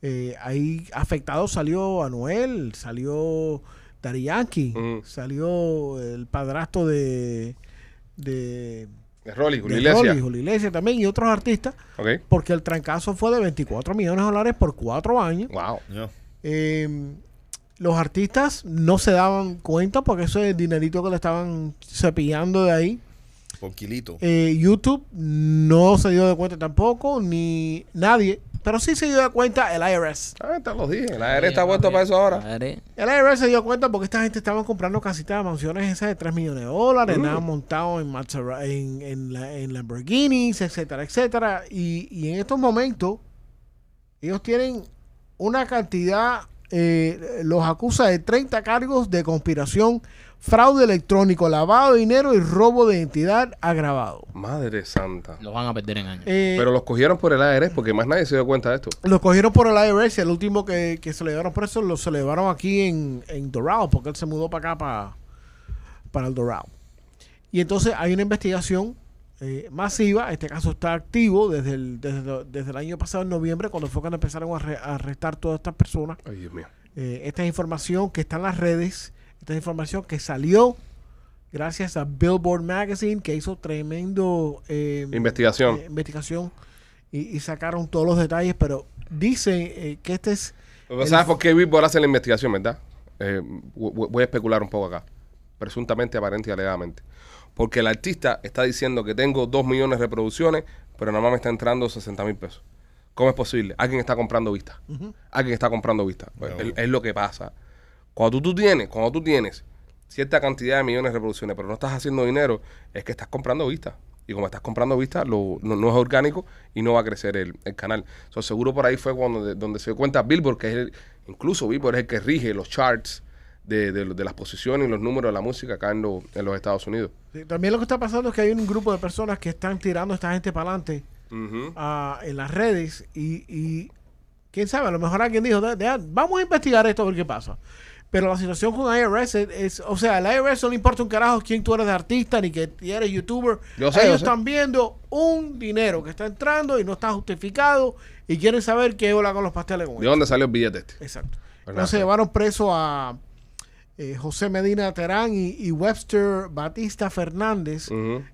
Eh, ahí afectado salió Anuel, salió Daddy Yankee,
Ujú.
salió el padrastro de... de
De Rolly,
de
Julio Iglesias.
Rolly, Julio Iglesias también y otros artistas
Ok.
porque el trancazo fue de 24 millones de dólares por cuatro años.
Wow.
Yeah.
Eh, los artistas no se daban cuenta porque eso es el dinerito que le estaban cepillando de ahí.
Poquilito.
Eh, YouTube no se dio de cuenta tampoco, ni nadie. Pero sí se dio cuenta el IRS.
Ah, te los dije. La AR está puesto para eso ahora.
El IRS se dio cuenta porque esta gente estaba comprando casitas de mansiones esas de 3 millones de dólares,
Mm.
nada montado en, Maserati- en, en, la- en Lamborghinis, etcétera, etcétera. Y, y en estos momentos, ellos tienen una cantidad, eh, los acusa de 30 cargos de conspiración, fraude electrónico, lavado de dinero y robo de identidad agravado.
Madre santa.
Los van a perder en años.
Eh,
Pero los cogieron por el ARS porque más nadie se dio cuenta de esto.
Lo cogieron por el IRS y el último que, que se le llevaron preso lo se llevaron aquí en, en Doral, porque él se mudó para acá, para, para el Doral. Y entonces hay una investigación eh, masiva, este caso está activo desde el, desde, desde el año pasado, en noviembre, cuando fue cuando empezaron a, a arrestar todas estas personas.
Ay, Dios mío.
Eh, esta es información que está en las redes, esta es información que salió gracias a Billboard Magazine, que hizo tremendo eh,
Investigación.
eh, investigación y, y sacaron todos los detalles, pero dicen eh, que este es
Pero ¿Sabes por qué Billboard hace la investigación, verdad? Eh, vo- vo- voy a especular un poco acá. Presuntamente, aparente y alegadamente. Porque el artista está diciendo que tengo 2 millones de reproducciones, pero nada más me está entrando 60 mil pesos. ¿Cómo es posible? Alguien está comprando vistas. Alguien está comprando vistas. Pues,
Bueno.
es, es lo que pasa. Cuando tú, tú tienes, cuando tú tienes cierta cantidad de millones de reproducciones, pero no estás haciendo dinero, es que estás comprando vistas. Y como estás comprando vistas, lo- no, no es orgánico y no va a crecer el, el canal. So, seguro por ahí fue cuando de- donde se dio cuenta Billboard, que es el, incluso Billboard es el que rige los charts de, de- de las posiciones y los números de la música acá en, lo- en los Estados Unidos.
Sí, También lo que está pasando es que hay un grupo de personas que están tirando a esta gente para adelante
Ujú.
en las redes y, y quién sabe, a lo mejor alguien dijo, "De- de- vamos a investigar esto a ver qué pasa. Pero la situación con IRS es, es- o sea, al IRS no le importa un carajo quién tú eres de artista ni que eres youtuber.
Yo sé,
Ellos
yo sé.
están viendo un dinero que está entrando y no está justificado y quieren saber qué hola con los pasteles con
¿De
eso.
dónde salió el billete este?
Exacto.
¿Verdad?
Entonces llevaron preso a eh, José Medina Terán y, y Webster Batista Fernández,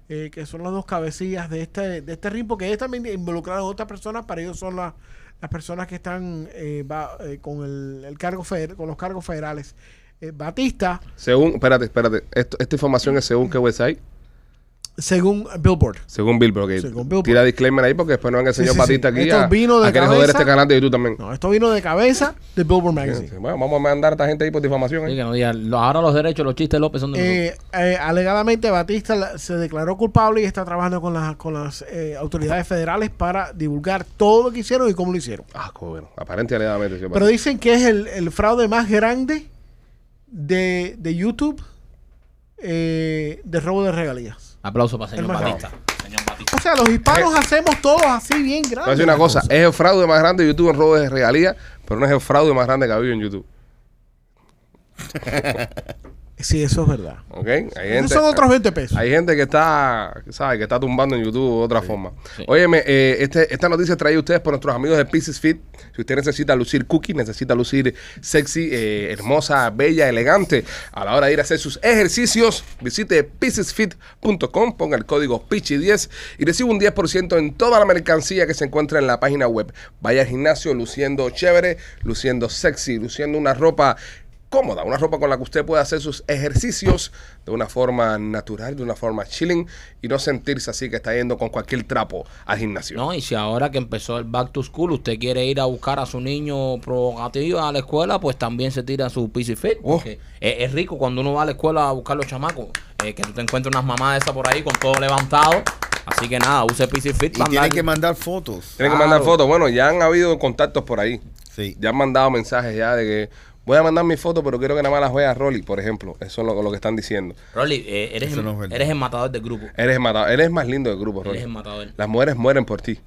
eh, que son las dos cabecillas de este, de este ring, porque ellos también involucraron a otras personas, para ellos son las las personas que están eh, eh, con el, el cargo feder- con los cargos federales. Eh, Batista,
Según, espérate, espérate. Esto- esta información es según qué website?
Según Billboard.
Según Billboard. ok.
Según Billboard.
Tira disclaimer ahí porque después no venga el
Sí,
señor
sí,
Batista
sí.
aquí
Esto
a,
vino de
a querer joder
cabeza.
este canal de YouTube también.
No, esto vino de cabeza de Billboard Magazine.
sí. Bueno, vamos a mandar a esta gente ahí por difamación.
Sí,
¿eh?
que no lo- ahora los derechos, los chistes López son de.
Eh, eh, alegadamente Batista la- se declaró culpable y está trabajando con las, con las eh, autoridades federales para divulgar todo lo que hicieron y cómo lo hicieron.
Ah, bueno. Aparente y alegadamente. sí,
Pero dicen que es el, el fraude más grande de, de YouTube eh, de robo de regalías.
Aplauso para señor Batista. Señor Batista.
O sea, los hispanos hacemos todos así bien
Voy a
grandes.
decir una cosa. Es el fraude más grande de YouTube en robo de regalías, pero no es el fraude más grande que ha habido en YouTube.
Sí, eso es verdad.
¿Ok? Hay gente,
son otros 20 pesos.
Hay gente que está, ¿sabes? Que está tumbando en YouTube de otra forma.
Sí.
Óyeme, eh, este, esta noticia trae ustedes por nuestros amigos de Pieces Fit. Si usted necesita lucir cookie, necesita lucir sexy, eh, hermosa, bella, elegante, a la hora de ir a hacer sus ejercicios, visite piecesfit.com, ponga el código PICHI10 y recibe un 10% en toda la mercancía que se encuentra en la página web. Vaya al gimnasio luciendo chévere, luciendo sexy, luciendo una ropa cómoda, una ropa con la que usted pueda hacer sus ejercicios de una forma natural, de una forma chilling y no sentirse así que está yendo con cualquier trapo al gimnasio.
No, y si ahora que empezó el back to school, usted quiere ir a buscar a su niño provocativo a la escuela, pues también se tira su PC Fit.
Oh.
porque Es, es rico cuando uno va a la escuela a buscar los chamacos, eh, que tú te encuentras unas mamás de esas por ahí con todo levantado. Así que nada, use PC Fit
Y
para
tienen que mandar fotos.
Tienen que mandar fotos. Bueno, ya han habido contactos por ahí.
Sí.
Ya han mandado mensajes ya de que voy a mandar mi foto, pero quiero que nada más las vea Rolly, por ejemplo. Eso es lo, lo que están diciendo.
Rolly, eh, eres,
Eso
el,
no es verdad.
eres el matador del grupo.
Eres el matador. Eres el más lindo del grupo, Rolly.
Eres el matador.
Las mujeres mueren por ti.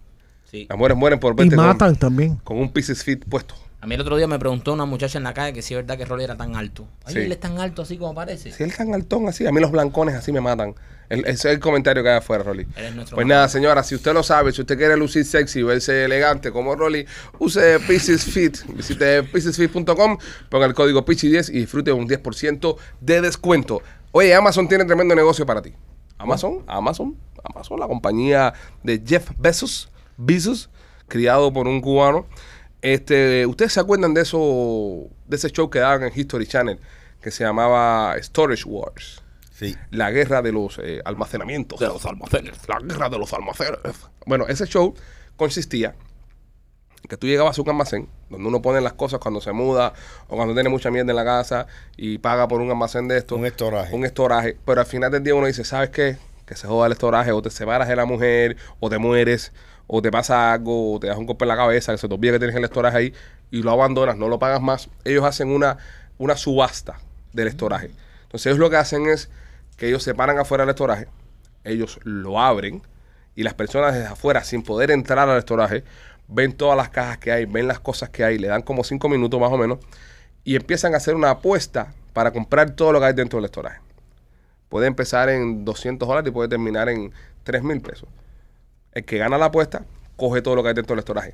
Sí.
Las mujeres mueren por
Y
verte con,
matan también.
con un Pieces Fit puesto.
A mí el otro día me preguntó una muchacha en la calle que si es verdad que Rolly era tan alto. Oye,
Sí.
él es tan alto así como parece.
Si él es tan altón así, a mí los blancones así me matan. El- ese es el comentario que hay afuera, Rolly.
Eres nuestro
Pues nada, señora, si usted lo sabe, si usted quiere lucir sexy, verse elegante como Rolly, use Pieces Fit. Visite piecesfit.com, ponga el código PICHI10 y disfrute un 10% de descuento. Oye, Amazon tiene tremendo negocio para ti. Amazon, Amazon, Amazon, la compañía de Jeff Bezos, Bezos, criado por un cubano. Este, ¿ustedes se acuerdan de eso, de ese show que daban en History Channel que se llamaba Storage Wars?
Sí.
La guerra de los eh, almacenamientos. De los almacenes. La guerra de los almacenes. Bueno, ese show consistía en que tú llegabas a un almacén donde uno pone las cosas cuando se muda o cuando tiene mucha mierda en la casa y paga por un almacén de esto.
Un estoraje.
Un estoraje. Pero al final del día uno dice, ¿sabes qué? Que se joda el estoraje o te separas de la mujer o te mueres o te pasa algo o te das un golpe en la cabeza que se te olvida que tienes el estoraje ahí y lo abandonas, no lo pagas más. Ellos hacen una, una subasta del estoraje. Entonces ellos lo que hacen es que ellos se paran afuera del estoraje, ellos lo abren y las personas desde afuera, sin poder entrar al estoraje, ven todas las cajas que hay, ven las cosas que hay, le dan como cinco minutos más o menos y empiezan a hacer una apuesta para comprar todo lo que hay dentro del estoraje. Puede empezar en 200 dólares y puede terminar en 3 mil pesos. El que gana la apuesta coge todo lo que hay dentro del estoraje.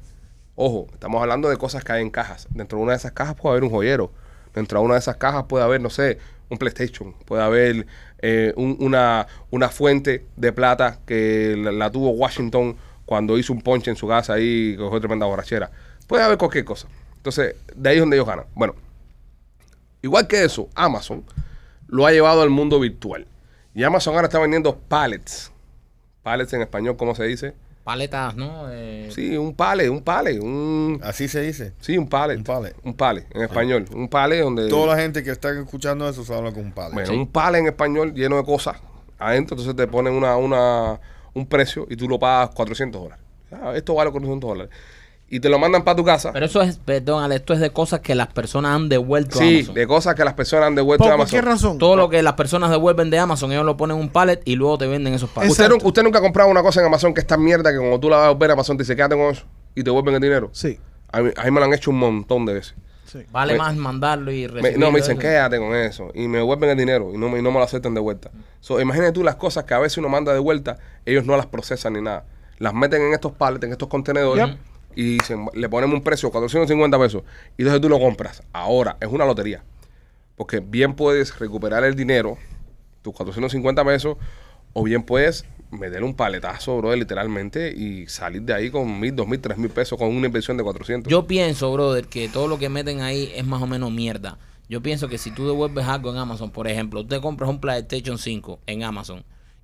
Ojo, estamos hablando de cosas que hay en cajas. Dentro de una de esas cajas puede haber un joyero. Dentro de una de esas cajas puede haber, no sé, un PlayStation. Puede haber eh, un- una, una fuente de plata que la, tuvo Washington cuando hizo un ponche en su casa y cogió tremenda borrachera. Puede haber cualquier cosa. Entonces, de ahí es donde ellos ganan. Bueno, igual que eso, Amazon lo ha llevado al mundo virtual. Y Amazon ahora está vendiendo pallets. Pallets en español, ¿cómo se dice?
Paletas, ¿no? Eh,
Sí, un pallet, un pallet, un...
Así se dice.
Sí, un pallet.
Un pallet.
Un pallet, en español. Un pallet donde...
Toda la gente que está escuchando eso se habla con un padre.
Bueno, un pallet en español lleno de cosas adentro, entonces te ponen una, una, un precio y tú lo pagas 400 dólares. Ah, esto vale 400 dólares. Y te lo mandan para tu casa.
Pero eso es, perdón, Ale, esto es de cosas que las personas han devuelto a
sí,
Amazon.
de cosas que las personas han devuelto
Por
a Amazon.
cualquier razón.
Todo lo que las personas devuelven de Amazon, ellos lo ponen en un pallet y luego te venden esos pallets.
¿Usted, usted nunca ha comprado una cosa en Amazon que es tan mierda que cuando tú la vas a ver Amazon te dice, quédate con eso y te devuelven el dinero?
Sí,
A mí, a mí me lo han hecho un montón de veces.
sí.
Vale
Me-
más mandarlo y
Me-
recibirlo.
no, me dicen,
eso.
quédate con eso. Y me devuelven el dinero y no me, y no me lo aceptan de vuelta. So, imagínate tú las cosas que a veces uno manda de vuelta, ellos no las procesan ni nada. Las meten en estos pallets, en estos contenedores
Yep.
Y le ponemos un precio, 450 pesos. Y entonces tú lo compras. Ahora, es una lotería. Porque bien puedes recuperar el dinero, tus 450 pesos, o bien puedes meter un paletazo, bro, literalmente, y salir de ahí con mil, dos mil, tres mil pesos con una inversión de 400.
Yo pienso, brother, que todo lo que meten ahí es más o menos mierda. Yo pienso que si tú devuelves algo en Amazon, por ejemplo, te compras un PlayStation 5 en Amazon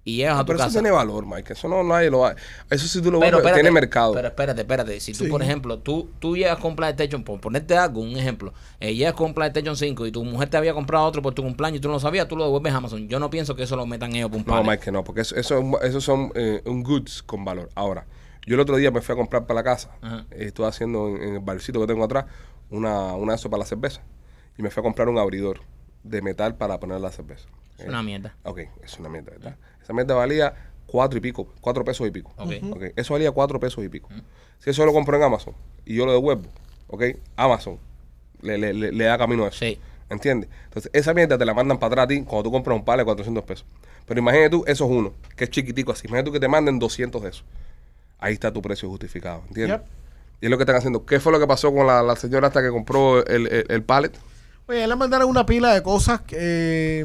y llegas
Ah,
a tu
pero eso tiene valor, Mike. Eso no nadie lo va. Eso sí tú lo
Pero
ves,
espérate,
tiene mercado.
Pero espérate, espérate. Si tú,
Sí.
por ejemplo, tú, tú llegas con PlayStation, por ponerte algo, un ejemplo, eh, llegas con PlayStation 5 y tu mujer te había comprado otro por tu cumpleaños y tú no lo sabías, tú lo devuelves a Amazon. Yo no pienso que eso lo metan ellos por un
no. Mike, que no, porque eso, eso, eso son eh, un goods con valor. Ahora, yo el otro día me fui a comprar para la casa. Eh, estuve haciendo en, en el barcito que tengo atrás una, una de eso para la cerveza. Y me fui a comprar un abridor de metal para poner la cerveza.
Es una mierda.
Ok, es una mierda, ¿verdad? Esa mierda valía cuatro y pico, cuatro pesos y pico. Eso valía cuatro pesos y pico. Si eso lo compro en Amazon y yo lo devuelvo, ok, Amazon le, le- le- le da camino a eso.
Sí.
¿Entiendes? Entonces, esa mierda te la mandan para atrás a ti cuando tú compras un palo de 400 pesos. Pero imagínate tú, eso es uno, que es chiquitico así. Imagínate tú que te manden 200 de esos. Ahí está tu precio justificado, ¿entiendes?
Yep.
Y es lo que están haciendo. ¿Qué fue lo que pasó con la, la señora hasta que compró el, el, el pallet?
Oye, le mandaron una pila de cosas, eh,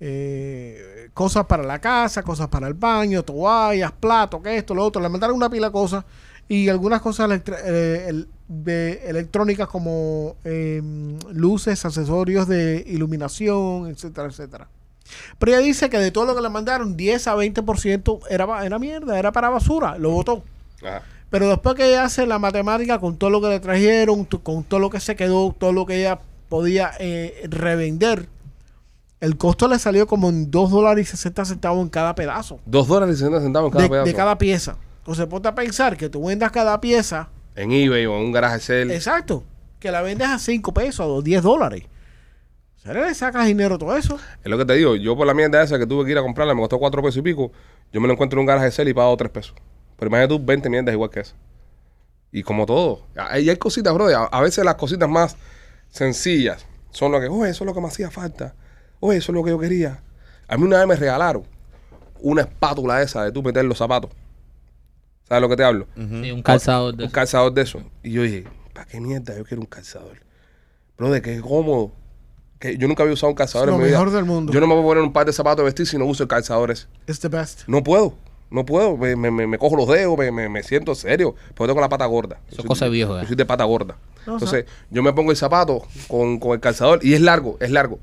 eh, cosas para la casa, cosas para el baño, toallas, platos, que esto, lo otro. Le mandaron una pila de cosas y algunas cosas eh, el- de electrónicas como eh, luces, accesorios de iluminación, etcétera, etcétera. Pero ella dice que de todo lo que le mandaron, 10 a 20% era, era mierda, era para basura, lo votó.
Ajá.
Pero después que ella hace la matemática con todo lo que le trajeron, con todo lo que se quedó, todo lo que ella podía eh, revender, el costo le salió como en 2 dólares y 60 centavos en cada pedazo.
Dos dólares y 60 centavos en cada
de,
pedazo.
de cada pieza. Entonces ponte a pensar que tú vendas cada pieza,
En eBay o en un garaje sale.
exacto, que la vendes a 5 pesos o 10 dólares. ¿Se le sacas dinero todo eso?
Es lo que te digo. Yo por la mierda esa que tuve que ir a comprarla, me costó cuatro pesos y pico. Yo me lo encuentro en un garaje sale y pago tres pesos. Pero imagínate tú 20 mierdas igual que esa. Y como todo. Ahí hay cositas, bro. A, a veces las cositas más sencillas son lo que, oye, eso es lo que me hacía falta. Oye, eso es lo que yo quería. A mí una vez me regalaron una espátula esa de tú meter los zapatos. ¿Sabes lo que te hablo?
Sí, un calzador de
un calzador de eso. Y yo dije, ¿para qué mierda yo quiero un calzador? Bro, de que es cómodo. Que yo nunca había usado un calzador
Es
en
lo
mi vida.
mejor del mundo.
Yo no me voy a poner un par de zapatos de vestir si no uso el calzador ese.
It's the best.
No puedo. No puedo. Me, me- me- me cojo los dedos, me, me- me siento serio. Porque tengo la pata gorda.
Eso
Yo
es cosa de viejo,
Yo
eh.
soy de pata gorda.
No,
Entonces, yo me pongo el zapato con, con el calzador y es largo, es largo.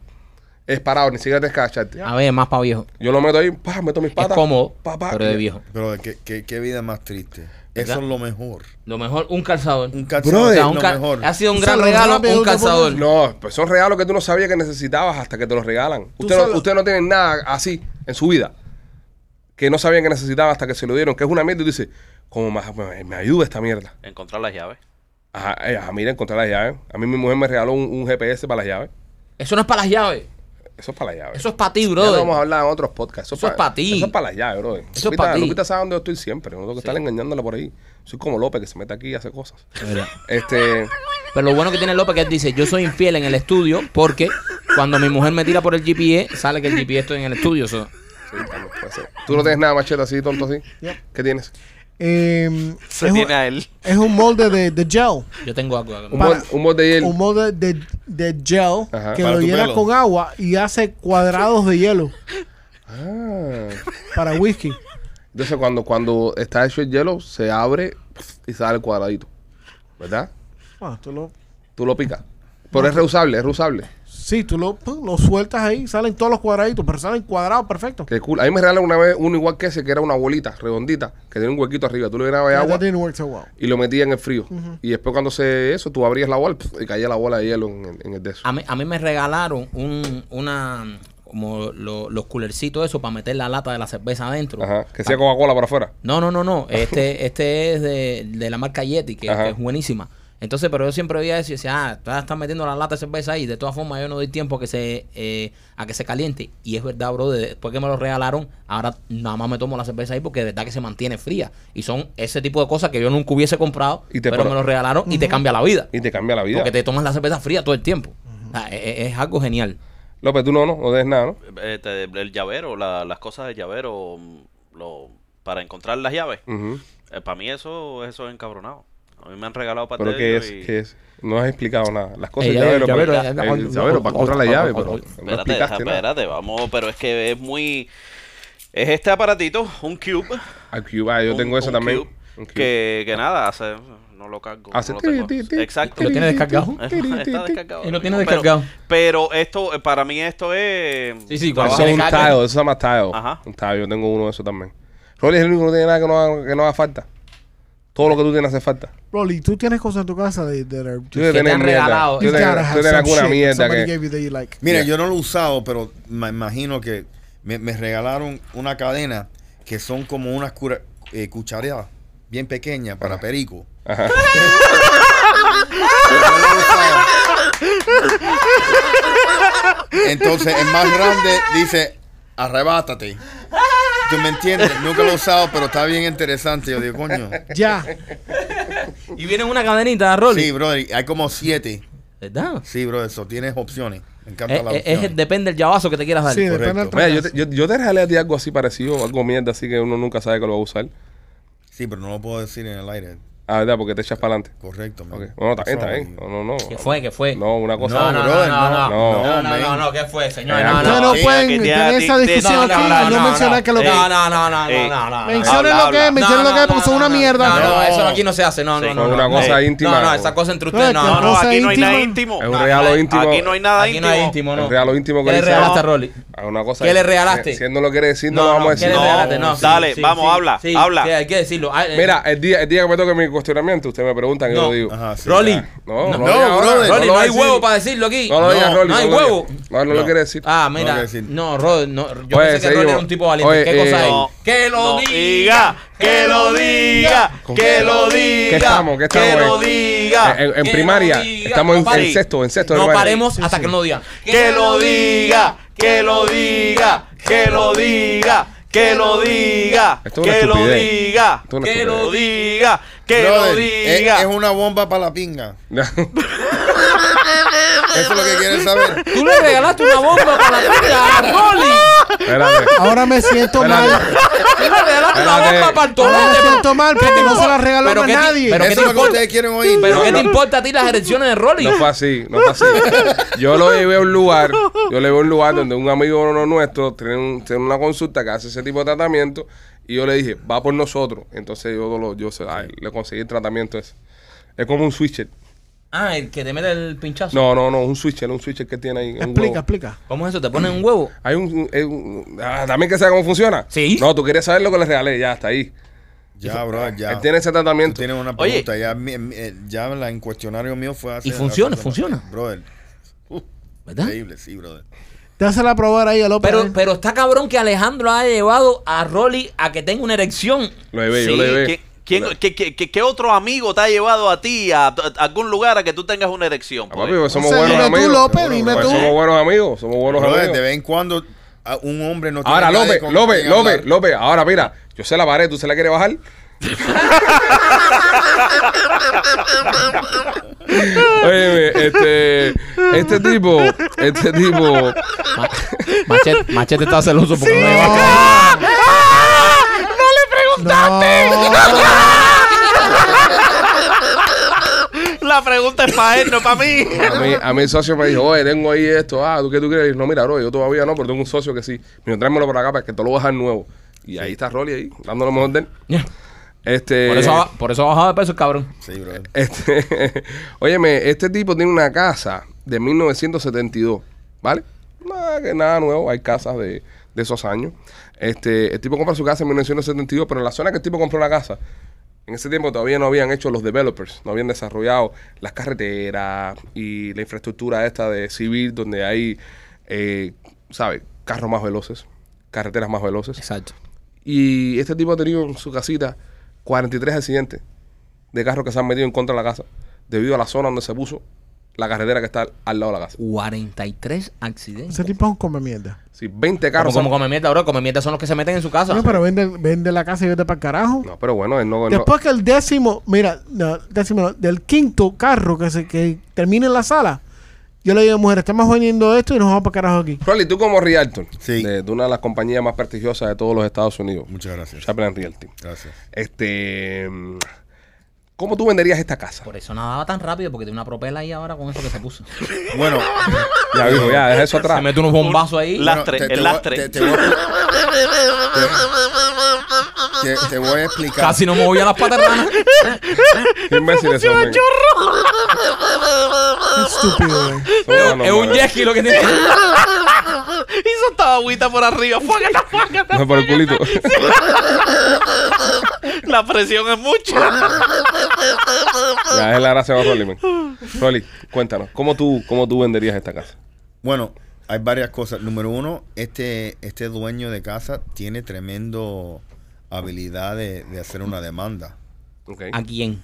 Es parado, ni siquiera te escacharte.
A ver, más para viejo.
Yo lo meto ahí, pa, meto mis
Es
patas.
cómodo,
pa, pa,
pero de viejo.
Pero qué, qué, qué vida más triste. Eso
¿Verdad?
es lo mejor.
Lo mejor, un calzador.
Un
O
calzador
sea,
es
un
lo
cal-
mejor.
ha sido un gran
lo
regalo, un calzador.
No, pues son regalos que tú no sabías que necesitabas hasta que te los regalan. Usted no, usted no tiene nada así en su vida que no sabían que necesitaba hasta que se lo dieron, que es una mierda y tú dices, ¿cómo me, me- me ayuda esta mierda?
Encontrar las llaves.
Ajá, eh, ajá, mira, encontrar las llaves. A mí mi mujer me regaló un, un GPS para las llaves.
Eso no es para las llaves.
Eso es para las llaves.
Eso es para ti,
Ya lo
brother.
vamos a hablar en otros podcasts.
Eso es pa' ti.
Eso es para las llaves, bro.
Eso es pa' ti.
Lupita sabe dónde yo estoy siempre. No tengo que estar engañándola por ahí. Soy como López que se mete aquí y hace cosas.
Verdad.
Este.
Pero lo bueno que tiene López que él dice, yo soy infiel en el estudio porque cuando mi mujer me tira por el GPA, sale que el GPA estoy en el estudio. so-
sí, también puede ser. ¿Tú no tienes nada machete así, tonto así? ¿Qué tienes?
Eh,
Se
es, un,
tiene a él.
es un molde de, de gel.
yo tengo algo.
Un,
Para-
molde, un molde de hielo.
Un molde de, de gel
Ajá.
que
Para
lo
tu
llena
pelo.
con agua y hace cuadrados de hielo
Ah.
para whisky.
Entonces, cuando, cuando está hecho el hielo, se abre y sale el cuadradito. ¿Verdad?
Bueno, tú lo,
Tú lo picas. Pero es reusable, es reusable.
Sí, tú lo, lo sueltas ahí, salen todos los cuadraditos, pero salen cuadrados perfectos.
Qué cool. A mí me regalaron una vez uno igual que ese, que era una bolita redondita, que tenía un huequito arriba. Tú le llenabas agua
that didn't work so well.
y lo metías en el frío. Y después cuando se eso, tú abrías la bola y caía la bola de hielo en, en el de eso.
A mí, a mí me regalaron un, una, como lo- los culercitos eso para meter la lata de la cerveza adentro.
Ajá. Que sea Coca-Cola para afuera.
No, no, no, no. Este, este es de, de la marca Yeti, que es buenísima. Entonces, pero yo siempre veía eso y decía, ah, están metiendo la lata de cerveza ahí. De todas formas, yo no doy tiempo a que se, eh, a que se caliente. Y es verdad, bro, de- después que me lo regalaron, ahora nada más me tomo la cerveza ahí porque de verdad que se mantiene fría. Y son ese tipo de cosas que yo nunca hubiese comprado,
Y te
pero me lo regalaron y te cambia la vida.
Y te cambia la vida.
Porque te tomas la cerveza fría todo el tiempo. O sea, es, algo genial.
López, tú no, no, no des nada, ¿no?
Este, el llavero, la- las cosas del llavero, lo, para encontrar las llaves.
Ujú.
para mí eso, eso es encabronado. A mí me han regalado para
¿Pero qué es? ¿Qué es? No has explicado nada. Las cosas
El
llavero.
llavero,
pero-
el-
el llavero para encontrar la llave, pero no
Espérate,
explicaste
deja-
nada.
espérate, vamos, pero es que es muy... Es este aparatito, un cube.
Ah, Cube, ah, yo
un-
tengo eso
un
también.
cube,
Un Cube.
Que, que nada, hace, no lo cargo.
Hace
no lo tengo.
ti, ti, ti,
Exacto.
¿Lo tiene descargado?
Está descargado.
Y lo tiene descargado.
Pero, esto, para mí esto es...
Sí, sí,
Eso
cuando se
es un tile, eso se llama tile.
Ajá.
Un tile, yo tengo uno de esos también. Rolly es el único que no tiene nada que no haga, que no haga falta. Todo lo que tú tienes hace falta.
Rolly, tú tienes cosas en tu casa de,
Tú debes
te
tener
han
mierda.
regalado.
Tú
some
alguna mierda que...
like.
Mira,
Yeah.
yo no lo he usado, pero me imagino que me, me regalaron una cadena que son como unas cura- eh, cucharadas bien pequeñas para perico.
Ajá.
Entonces, el más grande dice, arrebátate. ¿Tú me entiendes? Nunca lo he usado, pero está bien interesante. Yo digo, coño.
Ya.
Y viene una cadenita, Rolly.
Sí, brother, hay como siete.
¿Verdad?
Sí, bro, eso tienes opciones. Me encanta
Es,
la
es- es-
opción.
depende del llavazo que te quieras dar.
Sí, depende del.
Mira, yo te, yo, yo te regalé a ti algo así parecido, algo mierda, así que uno nunca sabe que lo va a usar.
Sí, pero no lo puedo decir en el aire.
Ah, ¿verdad? Porque te echas para adelante.
Correcto, man.
No, no, está bien. No, no, no.
¿Qué fue? ¿Qué fue?
No, una cosa.
No,
no, no, no, no,
no,
no, no,
man.
no, no, ¿qué fue, señor?
Eh,
No,
Ustedes
no,
pueden
aquí
tener
te-
esa discusión aquí.
no,
mencionar que lo que.
No, no, no, no, no, no, no.
Mencionen lo que es, mencionen lo que es, porque son una mierda.
No, no,
No.
eso aquí no se hace. No, no, no.
Una cosa íntima.
No, no, esa cosa entre
No,
ustedes. No,
No, aquí no hay nada íntimo.
Es un regalo íntimo.
Aquí no hay nada
Aquí
íntimo.
no hay íntimo, no.
El regalo íntimo que
¿Qué le
dice-
regalaste a
No.
Rolly?
Ah, una cosa.
¿Qué le regalaste?
Si, él no lo quiere decir, no, lo vamos a
¿qué
decir.
No, dale, vamos, habla,
sí,
habla.
sí, hay que decirlo. Ah,
Mira, el día, el día que me toque mi cuestionamiento, usted me preguntan y yo
No.
lo digo.
Ajá, sí,
Rolly.
ya.
No,
No,
no, Rolly, ahora,
brother.
Rolly,
lo
no hay
decir.
huevo para decirlo aquí.
No lo digas,
No,
Rolly.
no hay huevo.
No, no, lo
No.
quiere decir.
Ah,
No
mira.
que.
No, Rolly, no, yo
Oye,
pensé que. Rolly era un tipo valiente.
Oye,
¿Qué cosa
eh,
es?
No,
Que lo
no
diga.
que lo diga, que lo diga,
¿Qué estamos? ¿Qué estamos,
que lo diga,
En, en
que
primaria,
lo diga.
estamos en,
No
sexto, en sexto.
No paremos hasta que no diga.
que lo diga, que lo diga, que lo diga, que lo diga,
Esto es una
que lo
estupidez.
diga,
Esto es una
que lo diga, que lo
Brother, es,
diga.
es una bomba para la pinga. Eso es lo que quieren saber.
Tú le regalaste una bomba para la tuya a Rolly.
Espérate.
Ahora me siento mal.
Espérate.
Bomba para el
Ahora me siento mal porque no se la regaló a
qué ti-
nadie.
pero- ¿qué
Eso
te
es lo que ustedes quieren oír.
¿Pero qué te importa a ti las erecciones de Rolly?
No fue así, no fue así. Yo lo llevé a un lugar, yo le llevé a un lugar donde un amigo nuestro tiene, un- tiene una consulta que hace ese tipo de tratamiento y yo le dije, va por nosotros. Entonces yo, lo, yo se- ay, le conseguí el tratamiento ese. Es como un switcher.
Ah, el que te mete el pinchazo.
No, no, no, un switcher, un switcher que tiene ahí. un
Explica,
huevo.
explica.
¿Cómo es eso? ¿Te ponen un huevo?
Hay un, un- ah, también que sabe cómo funciona.
Sí.
No, tú querías saber lo que le regalé, ya está ahí.
Ya, bro, ya.
Él tiene ese
Tú
tratamiento.
tienes una
Oye.
pregunta. Ya, mi- mi- eh, ya la en cuestionario mío fue hace.
Y funciona,
hace-
funciona.
Brother. Uh,
¿Verdad?
increíble, sí, brother.
Dásela a probar ahí a López.
Pero,
¿eh?
pero está cabrón que Alejandro haya llevado a Rolly a que tenga una erección.
Lo llevé,
Sí,
yo lo llevé.
¿quién- quién- qué, qué- qué- qué otro amigo te ha llevado a ti a, a algún lugar a que tú tengas una erección?
Ah,
pues?
papi, pues somos
O sea,
buenos
dime tú,
amigos.
López,
Seguro,
dime
bro.
tú.
Somos buenos amigos, somos buenos amigos.
de vez en cuando un hombre no tiene
Ahora, López,
con
López,
quien
López,
hablar.
López, ahora mira, yo sé la pared, ¿tú se la quieres bajar? Oye, este, este tipo, este tipo,
Ma- machete, machete está celoso porque no
No.
La pregunta es para él, no para mí.
a mí, a mí el socio me dijo, oye, tengo ahí esto, ah, ¿tú qué tú quieres? No, mira, bro, yo todavía no, pero tengo un socio que sí. Mira, tráemelo para acá para que te lo voy a dejar nuevo. Y ahí está Rolly ahí, dándole lo mejor de él.
Ya.
Este,
Por eso, ha- por eso ha bajado de peso el cabrón.
Sí, brother.
Este, óyeme, este tipo tiene una casa de 1972, ¿vale? Nada, que nada nuevo, hay casas de, de esos años. Este, el tipo compra su casa en 1972, pero en la zona que el tipo compró la casa, en ese tiempo todavía no habían hecho los developers, no habían desarrollado las carreteras y la infraestructura esta de civil, donde hay, eh, ¿sabes? Carros más veloces, carreteras más veloces.
Exacto.
Y este tipo ha tenido en su casita 43 accidentes de carros que se han metido en contra de la casa debido a la zona donde se puso la carretera que está al lado de la casa.
43 accidentes.
Ese tipo es un come mierda.
Sí, 20
Como,
carros.
como come mierda, bro. Come mierda son los que se meten en su casa.
No, pero vende, vende la casa y vete para el carajo.
No, pero bueno, él no. él no-
Después que el décimo, mira, no, décimo, no, del quinto carro que se que termine en la sala, yo le digo, mujer, estamos vendiendo esto y nos vamos para carajo aquí.
Rolly, tú como Realtor,
Sí.
de, de una de las compañías más prestigiosas de todos los Estados Unidos,
Muchas gracias.
Chaplin Realty.
Gracias.
Este, ¿cómo tú venderías esta casa?
Por eso nadaba tan rápido, porque tiene una propela ahí ahora con eso que se puso.
Bueno,
Ya dijo, ya, deja eso atrás.
Se mete unos bombazos ahí.
La-
bueno,
Lastre,
te,
el
te voy-
lastre.
Te, te voy a, te- te- te voy a explicar.
Casi no movía las paternas.
Qué imbéciles son, men.
Qué estúpido, güey.
Son unos
es un
normales.
jet ski lo que tiene.
Hizo esta agüita por arriba. Fuácata, fuácata.
No, por el culito.
La presión es mucha.
ya, es la gracia de Rolly, men. Rolly, cuéntanos, ¿cómo tú, ¿cómo tú venderías esta casa?
Bueno, hay varias cosas. Número uno, este, este dueño de casa tiene tremendo habilidad de, de hacer una demanda.
Ok.
¿A quién?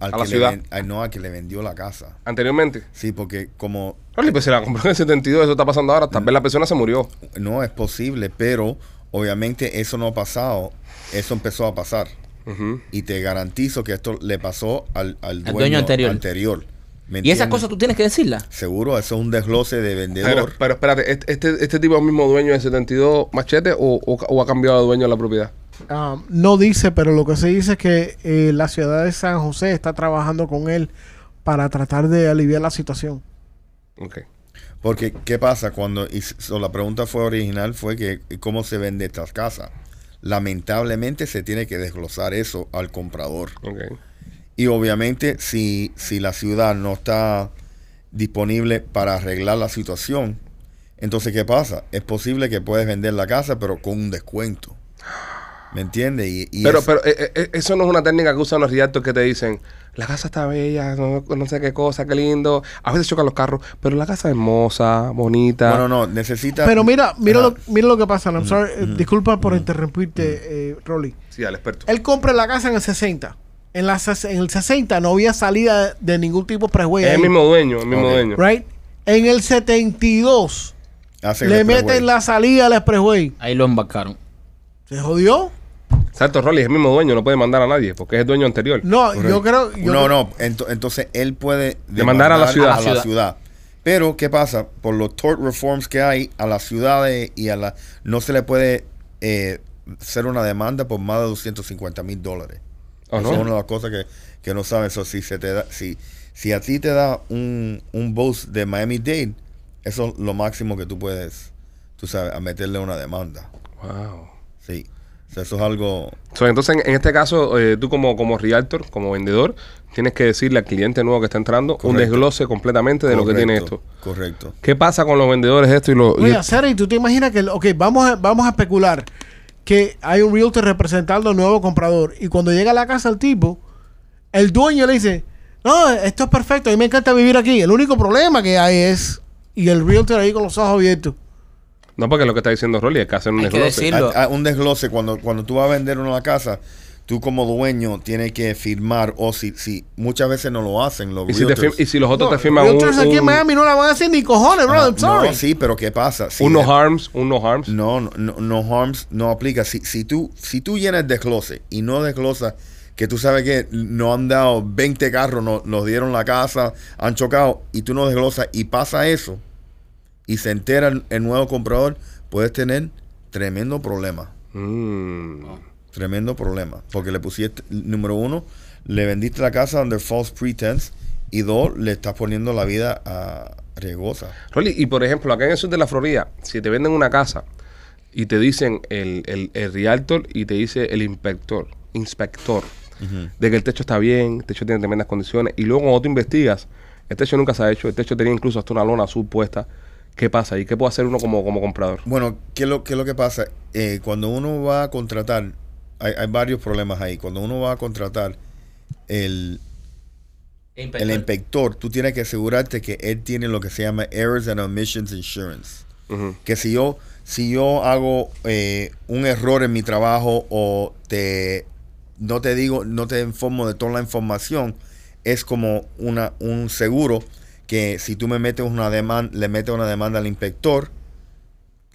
Al
A
que
la ciudad.
ven- al- no, a que le vendió la casa.
Anteriormente.
Sí, porque como
Rolly, pues se la compró en el 72, eso está pasando ahora. Tal vez la persona se murió.
no es posible, pero obviamente eso no ha pasado. Eso empezó a pasar. Y te garantizo que esto le pasó al, al dueño,
dueño anterior.
anterior. ¿Me
Y esas cosas tú tienes que decirlas.
Seguro, eso es un desglose de
Pero,
vendedor.
pero espérate, ¿este, este, este tipo es el mismo dueño de 72 machetes o, o- o ha cambiado de dueño de la propiedad?
Ah, no dice, pero lo que se dice es que eh, la ciudad de San José está trabajando con él para tratar de aliviar la situación.
Ok.
Porque, ¿qué pasa cuando... La pregunta fue original, fue que cómo se vende estas casas. Lamentablemente se tiene que desglosar eso al comprador.
Ok.
Y obviamente si, si la ciudad no está disponible para arreglar la situación, entonces ¿qué pasa? Es posible que puedes vender la casa pero con un descuento. ¿Me entiendes? Y, y
Pero,
es-
pero eh, eh, eso no es una técnica que usan los realtors que te dicen, la casa está bella, no, no sé qué cosa, qué lindo. A veces chocan los carros, pero la casa es hermosa, bonita.
Bueno, no, necesita...
Pero mira, mira,
Ajá.
lo, mira lo que pasa. I'm sorry, eh, disculpa por interrumpirte, eh, Rolly.
Sí, al experto.
Él compra la casa en el 60. En, la, ses- en el 60 no había salida de ningún tipo preway.
es el mismo dueño, el mismo
Ok.
dueño.
Right? En el 72
Hace el
le meten la salida al expressway.
Ahí lo embarcaron.
¿Se jodió?
Exacto, Rolly es el mismo dueño, no puede mandar a nadie porque es el dueño anterior.
No,
Correcto.
yo creo. yo
no,
creo-
no, ento- entonces él puede
Demandar a la ciudad.
a la ciudad. Pero, ¿qué pasa? Por los tort reforms que hay a las ciudades y a la... No se le puede eh, hacer una demanda por más de 250 mil dólares.
¿O
Esa es una de las cosas que, que no saben. So, si, se te da, si, si a ti te da un, un bus de Miami-Dade, eso es lo máximo que tú puedes, tú sabes, a meterle una demanda.
Wow.
Sí. Eso es algo...
So, entonces, en, en este caso, eh, tú como, como realtor, como vendedor, tienes que decirle al cliente nuevo que está entrando un desglose completamente de lo que tiene esto.
Correcto.
¿Qué pasa con los vendedores esto y los... y-
Oye, Seri, ¿tú te imaginas que, ok, vamos a, vamos a especular que hay un realtor representando al nuevo comprador y cuando llega a la casa el tipo, el dueño le dice, no, esto es perfecto, a mí me encanta vivir aquí, el único problema que hay es, y el realtor ahí con los ojos abiertos.
No, porque lo que está diciendo Rolly es que hacen un
Hay que
desglose.
A- a- un desglose cuando, cuando tú vas a vender una casa, tú como dueño tienes que firmar o si, si muchas veces no lo hacen los
Y si, y si los otros
No,
te firman un,
realtors aquí en
un,
Miami no la van a hacer ni cojones, bro, I'm sorry.
No, sí, pero ¿qué pasa? Si
un no
de-
harms, un no harms.
No, no, no, no harms no aplica. Si, si tú si tú llenas desglose y no desglosas que tú sabes que no han dado 20 carros, no- nos dieron la casa, han chocado y tú no desglosas y pasa eso y se entera el, el nuevo comprador, puedes tener tremendo problema.
Mm.
Tremendo problema. Porque le pusiste, número uno, le vendiste la casa under false pretense y dos, le estás poniendo la vida a riesgosa.
Rolly, y por ejemplo, acá en el sur de la Florida, si te venden una casa y te dicen el, el, el realtor y te dice el inspector, inspector, de que el techo está bien, el techo tiene tremendas condiciones, y luego cuando tú investigas, el techo nunca se ha hecho, el techo tenía incluso hasta una lona azul puesta, ¿qué pasa? ¿Y qué puede hacer uno como, como comprador?
Bueno, ¿qué es lo, qué es lo que pasa? Eh, cuando uno va a contratar, hay, hay varios problemas ahí. Cuando uno va a contratar el, el inspector, tú tienes que asegurarte que él tiene lo que se llama Errors and Omissions Insurance. Que si yo, si yo hago eh, un error en mi trabajo o te no te digo, no te informo de toda la información, es como una, un seguro que si tú me metes una demanda, le metes una demanda al inspector,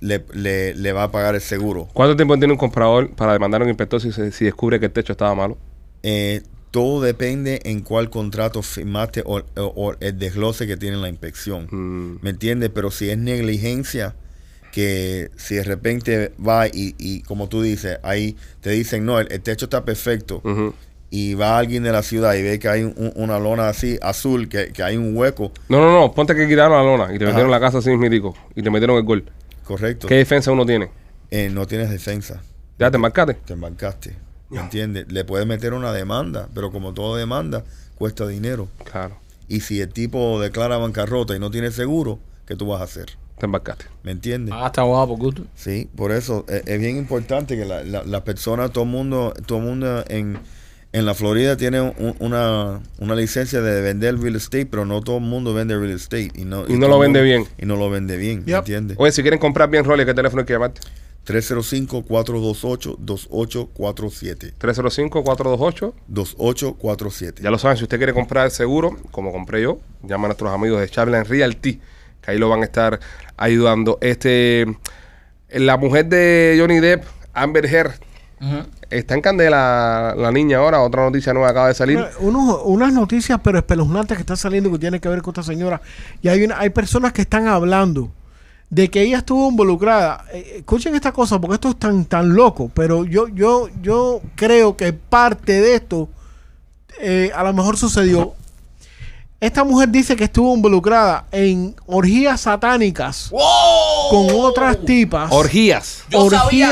le, le, le va a pagar el seguro.
¿Cuánto tiempo tiene un comprador para demandar a un inspector si, se- si descubre que el techo estaba malo?
Eh, todo depende en cuál contrato firmaste o, o- o el desglose que tiene la inspección.
Mm.
¿Me entiendes? Pero si es negligencia, que si de repente va y, y como tú dices, ahí te dicen, no, el, el techo está perfecto, y va alguien de la ciudad y ve que hay un- una lona así, azul, que, que hay un hueco,
No, no, no, ponte que quitaron la lona y te
Ajá.
metieron la casa así mismitico y te metieron el gol.
Correcto,
¿Qué defensa uno tiene?
eh, no tienes defensa.
Ya te embarcaste.
te embarcaste. ¿Me entiendes? Le puedes meter una demanda, pero como toda demanda, cuesta dinero.
Claro,
Y si el tipo declara bancarrota y no tiene seguro, ¿qué tú vas a hacer?
te embarcaste.
¿Me entiendes?
Pagaste abogado por gusto.
Sí, por eso eh, es, bien importante que la, la, la persona, todo el mundo, todo el mundo en, en la Florida tiene un- una, una licencia de vender real estate, pero no todo el mundo vende real estate. Y no,
Y no lo vende
mundo-
bien.
Y no lo vende bien, ¿me
Yep.
entiendes?
Oye, si quieren comprar bien Rolly, ¿qué teléfono hay que llamarte?
305-428-2847.
305-428.
2847.
Ya lo saben, si usted quiere comprar seguro, como compré yo, llama a nuestros amigos de Charlan Realty, que ahí lo van a estar ayudando. Este, la mujer de Johnny Depp, Amber Heard, Está en candela la niña ahora, otra noticia nueva acaba de salir.
Unos- unas noticias pero espeluznantes que están saliendo que tienen que ver con esta señora. Y hay, una, hay personas que están hablando de que ella estuvo involucrada. Eh, escuchen esta cosa porque esto es tan, tan loco. Pero yo, yo, yo creo que parte de esto eh, a lo mejor sucedió. Esta mujer dice que estuvo involucrada en orgías satánicas con otras tipas.
Orgías.
Yo sabía.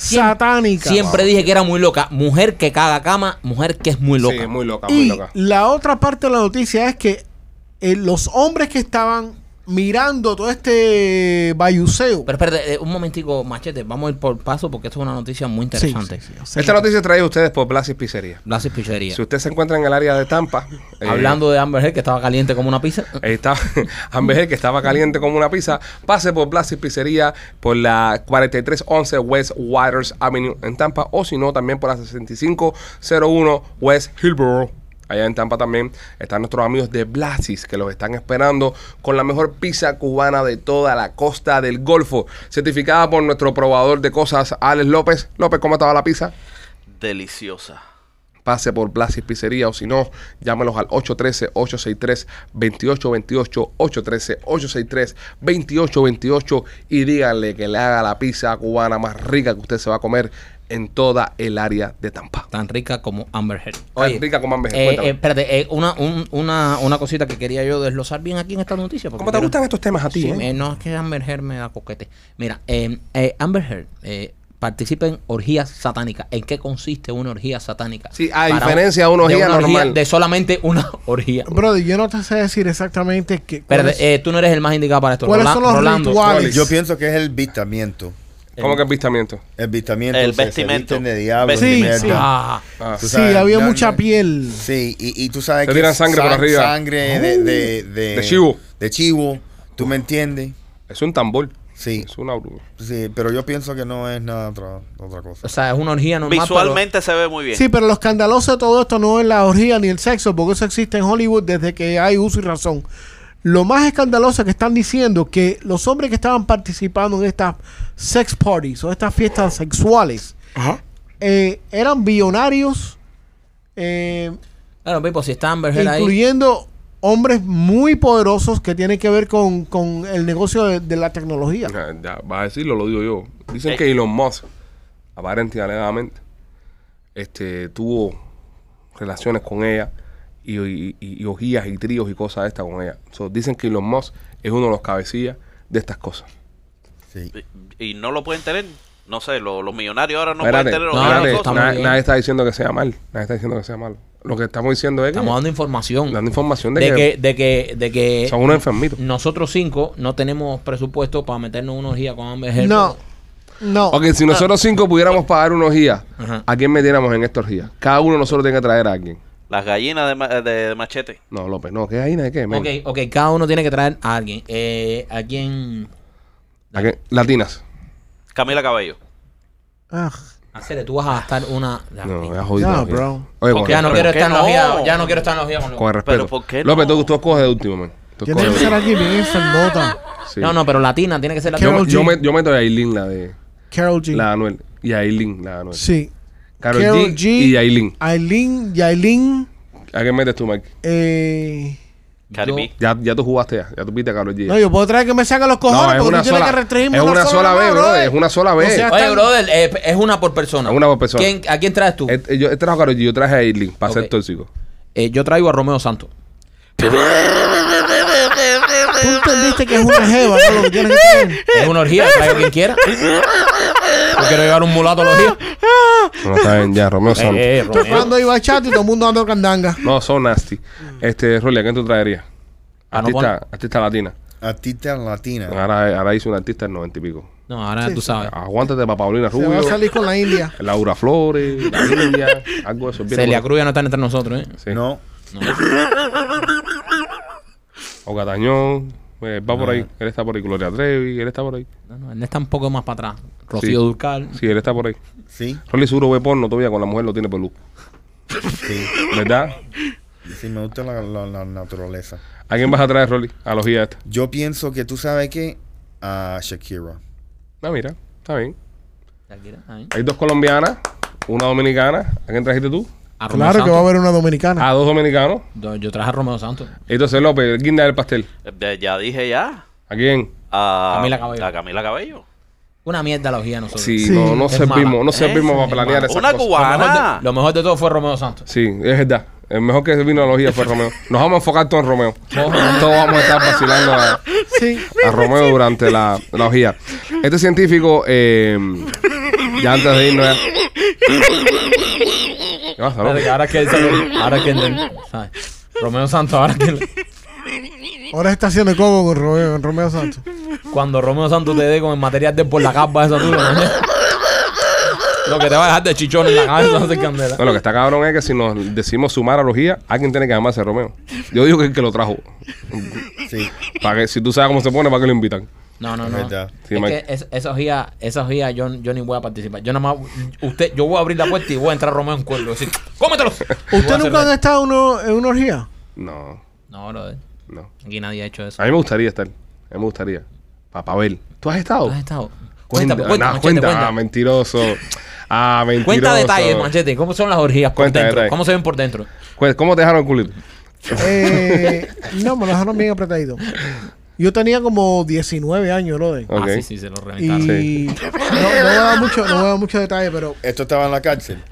Satánicas.
Siempre dije que era muy loca. Mujer que caga cama, mujer que es muy loca.
Sí, muy loca, muy
Y
loca.
la otra parte de la noticia es que eh, los hombres que estaban mirando todo este bayuceo.
Pero espérate, eh, un momentico, machete. Vamos a ir por paso porque esto es una noticia muy interesante.
sí, sí,
Esta noticia trae a ustedes por Blasis Pizzería.
Blasis Pizzería.
Si usted se encuentra en el área de Tampa, eh,
Hablando de Amber Heard que estaba caliente como una pizza.
Ahí está Amber Heard, que estaba caliente como una pizza. Pase por Blasis Pizzería por la 4311 West Waters Avenue en Tampa. O si no, también por la 6501 West Hillborough. Allá en Tampa también están nuestros amigos de Blasis que los están esperando con la mejor pizza cubana de toda la costa del Golfo. Certificada por nuestro probador de cosas, Alex López. López, ¿cómo estaba la pizza?
Deliciosa.
pase por Blasis Pizzería o si no, llámelos al 813-863-2828, 813-863-2828 y díganle que le haga la pizza cubana más rica que usted se va a comer en toda el área de Tampa.
Tan rica como Amber Heard.
Tan rica como Amber Heard,
eh,
cuéntame.
eh, espérate, eh, una, un- una, una cosita que quería yo desglosar bien aquí en esta noticia. porque
¿Cómo te
quiero-
gustan estos temas a ti?
Sí,
eh?
eh, no, es que Amber Heard me da coquete. Mira, eh, eh, Amber Heard eh, participa en orgías satánicas. ¿En qué consiste una orgía satánica?
Sí, a
Para
diferencia de una orgía normal.
de solamente una orgía.
Brother, yo no te sé decir exactamente qué.
Espérate,
cuáles-
eh, tú no eres el más indicado para esto.
¿Cuáles
Rola-
son los
Rolando.
rituales?
Yo pienso que es el vistamiento.
¿Cómo que?
El vistamiento.
El
se
vestimento.
visten de diablo.
Sí, sí.
Ah,
Ah,
sí, había
no,
mucha
no.
piel.
Sí, y, y tú sabes
Te
que
tiran sangre por arriba.
Sangre de, de, de,
De chivo.
De chivo. ¿Tú me entiendes?
es un tambor.
Sí,
Es una bruja.
sí, pero yo pienso que no es nada otra, otra cosa.
o sea, es una orgía normal.
Visualmente se ve muy bien.
Sí, pero lo escandaloso de todo esto no es la orgía ni el sexo, porque eso existe en Hollywood desde que hay uso y razón. Lo más escandaloso que están diciendo que los hombres que estaban participando en estas sex parties o estas fiestas sexuales eh, eran billonarios, eh,
claro, Pipo, si está ahí.
incluyendo hombres muy poderosos que tienen que ver con, con el negocio de, de la tecnología.
Ah, Ya, vas a decirlo, lo digo yo. Dicen
Eh.
que Elon Musk, aparente y alegadamente, este, tuvo relaciones con ella y, y, y- y orgías y tríos y cosas de estas con ella. So, dicen que Elon Musk es uno de los cabecillas de estas cosas.
Sí.
Y no lo pueden tener. No sé, lo- los millonarios ahora no
espérate,
pueden tener
no,
cosas.
está
nadie está diciendo que sea mal. Nadie está diciendo que sea malo. Lo que estamos diciendo es que
Estamos dando información.
dando información de,
de
que,
que, de que, de que
son unos enfermitos.
nosotros cinco no tenemos presupuesto para meternos una orgía con Amber Heard.
No, no.
Ok, si nosotros cinco pudiéramos pagar una orgía,
Ajá.
¿a quién metiéramos en esta orgía? Cada uno de nosotros tiene que traer a alguien.
Las gallinas de, ma- de- de machete.
No, López, no, ¿qué gallina de qué? men?
Ok, ok, cada uno tiene que traer a alguien. Eh, ¿A quién?
¿A qué? Latinas.
Camila Cabello.
Ah,
Hacer, tú vas a gastar una.
No, ya
no,
jodido.
bro.
Oye,
¿Por
con,
qué
ya no
¿Pero
quiero
por qué
estar
no?
orgía. Ya no quiero estar en la orgía con
con el respeto.
Pero ¿por qué
López,
no?
tú, tú escoges de último, man. Tú
Tiene que
escoges.
ser aquí bien enfermota.
Sí.
No, no, pero latina, tiene que ser
Yo,
latina.
Carol
yo,
G.
me- yo meto a Aileen, la de
Carol G.
la de Anuel. Y a Aileen, la de Anuel.
Sí.
Karol G,
G.
y Aileen.
Aileen, Yailin,
¿A qué metes tú, Mike?
eh...
Cardi
Yo-
B.
Ya, ya tú jugaste ya. Ya tú viste a Karol G.
No, yo puedo traer que me saquen los cojones
No, es
porque
una
tú tienes
sola-
que restringirme
es una sola vez, bro,
brother.
es una sola vez.
O sea,
Oye, brother, eh, es una por persona.
Es una por persona.
¿Quién- ¿A quién traes tú?
Eh, eh, yo he trajo a Karol G, yo traje a Aileen para
Ok.
ser tóxico.
Eh, yo traigo a Romeo Santos.
Tú entendiste que es una jeva, ¿no? Lo que tienes que traer.
Es una orgía, traigo a quien quiera. Yo quiero llevar un mulato a la orgía.
No, está bien, ya, Romeo Santos.
Eh, eh, Romeo.
jugando ahí bachata y todo el mundo dando candanga.
No, son nasty. Este, Rolly, ¿a quién tú traerías?
Ah, no,
Artista, artista latina.
Artista latina.
Ahora, ahora hizo un artista del noventa y pico.
No, ahora
Sí,
tú
sí.
sabes.
Aguántate para Paulina
Se va a
Rubio,
salir con la India.
Laura Flores, la India, algo de eso. Viene
Celia
por-
Cruz ya no está entre nosotros, ¿eh?
Sí.
No.
O Catañón, eh, va por ahí. Él está por ahí. Gloria Trevi, él está por ahí.
No, no, él está un poco más para atrás. Rocío
Sí.
Durcal.
Sí, él está por ahí.
Sí.
Rolly seguro ve porno todavía con la mujer lo tiene pelú.
Sí.
¿Verdad?
Sí, me gusta la, la- la naturaleza.
¿A quién vas a traer, Rolly? A los guías esta.
Yo pienso que tú sabes que a Shakira.
Ah, mira, está bien.
Shakira, ahí.
Hay dos colombianas, una dominicana. ¿A quién trajiste tú?
A
Claro que va a haber una dominicana.
A dos dominicanos.
Yo, traje a Romeo Santos.
Entonces López, el guinda del pastel.
Eh, Ya dije ya.
¿A quién?
A
Camila Cabello.
A Camila Cabello.
Una mierda la orgía nosotros.
Sí,
Sí.
no, no
Es
servimos,
mala.
no servimos para planear esas
Una
cosas.
Lo mejor,
cubana.
de, lo mejor de todo fue Romeo Santos.
Sí, es verdad. El mejor que vino a la logía fue Romeo. Nos vamos a enfocar todo en Romeo. Todos vamos a estar vacilando a,
Sí.
a Romeo durante la, la orgía. Este científico, eh, ya antes de irnos... ya- ¿Qué pasa,
que ahora que ahora que. Romeo Santos, ahora que
Ahora está haciendo coco con Romeo, con Romeo Santos.
cuando Romeo Santos te dé con el material de por la capa esa tuya, ¿no? lo que te va a dejar de chichón en la cabeza no hace candela.
No, lo que está cabrón es que si nos decimos sumar a la orgía, alguien tiene que llamarse Romeo. Yo digo que el que lo trajo.
Sí,
Para que, si tú sabes cómo se pone, ¿para que lo invitan?
No, no, no.
Sí,
es
Mike.
que es- esa orgía, esa orgía yo, yo ni voy a participar. Yo nada más, usted, yo voy a abrir la puerta y voy a entrar Romeo en cuerdo. Decir, ¡cómetelos! A
¿Usted nunca ha estado en uno- en una orgía?
No,
No, brother.
no.
Aquí nadie ha hecho eso.
A mí me gustaría estar. A mí me gustaría. Ver. ¿Tú has estado?
¿Tú has estado?
Cuenta,
Cuenta, cuenta,
nah,
machete,
cuenta.
cuenta.
Ah, mentiroso. Ah, mentiroso.
Cuenta detalles, machete. ¿Cómo son las orgías por
Cuenta
dentro?
detalles.
¿Cómo se ven por dentro?
Cu- ¿Cómo te dejaron el culito?
Eh, no, me lo dejaron bien apretadito. Yo tenía como 19 años, brother.
Ok.
Ah, sí, sí, se lo
Y
reventaron.
Sí.
no, no voy a dar mucho, no voy a dar mucho detalle, pero
Esto estaba en la cárcel.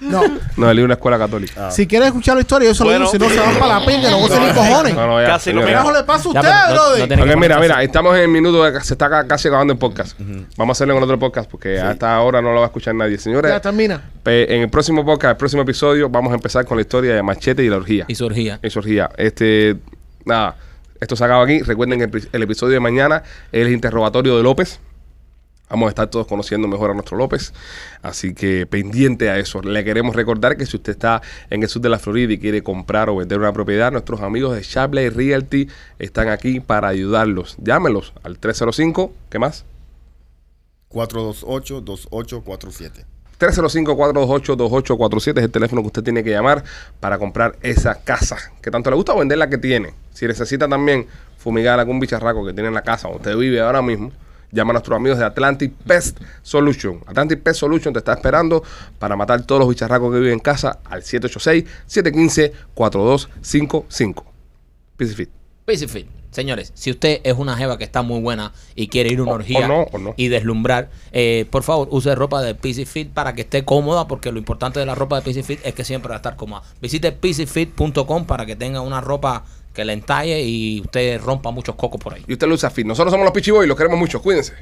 no.
No, él iba a una escuela católica.
Ah.
Si quieres escuchar la historia, yo se lo
Bueno.
digo, si no se van para la pinga, no voy a ni cojones.
No, no, ya,
Casi lo
señores,
¿Qué
ya.
carajo le pasa a
Ya,
usted,
pero no-
brother?
no tiene
Ok,
que
mira, mira, estamos en el minuto de se está ca- casi acabando el podcast. Vamos a hacerlo en otro podcast porque a esta hora no lo va a escuchar nadie. Señores,
Ya termina.
pe- en el próximo podcast, el próximo episodio, vamos a empezar con la historia de Machete y la orgía.
Y su orgía.
Y su orgía. Este, nada, esto se acaba aquí. Recuerden que el, episodio de mañana es el interrogatorio de López. Vamos a estar todos conociendo mejor a nuestro López. Así que pendiente a eso. Le queremos recordar que si usted está en el sur de la Florida y quiere comprar o vender una propiedad, nuestros amigos de Shapley Realty están aquí para ayudarlos. Llámelos al 305. ¿Qué más?
428-2847.
305-428-2847 es el teléfono que usted tiene que llamar para comprar esa casa que tanto le gusta vender la que tiene. Si necesita también fumigar algún bicharraco que tiene en la casa donde usted vive ahora mismo, llama a nuestros amigos de Atlantic Pest Solution. Atlantic Pest Solution te está esperando para matar todos los bicharracos que viven en casa al 786-715-4255. Peace
Fit. Señores, si usted es una jeva que está muy buena y quiere ir a una
O-
orgía
o no, o no.
y deslumbrar, eh, por favor, use ropa de PC Fit para que esté cómoda, porque lo importante de la ropa de PC Fit es que siempre va a estar cómoda. Visite PCFit.com para que tenga una ropa que le entalle y usted rompa muchos cocos por ahí.
Y usted lo usa fit. Nosotros somos los Pichiboy y los queremos mucho. Cuídense.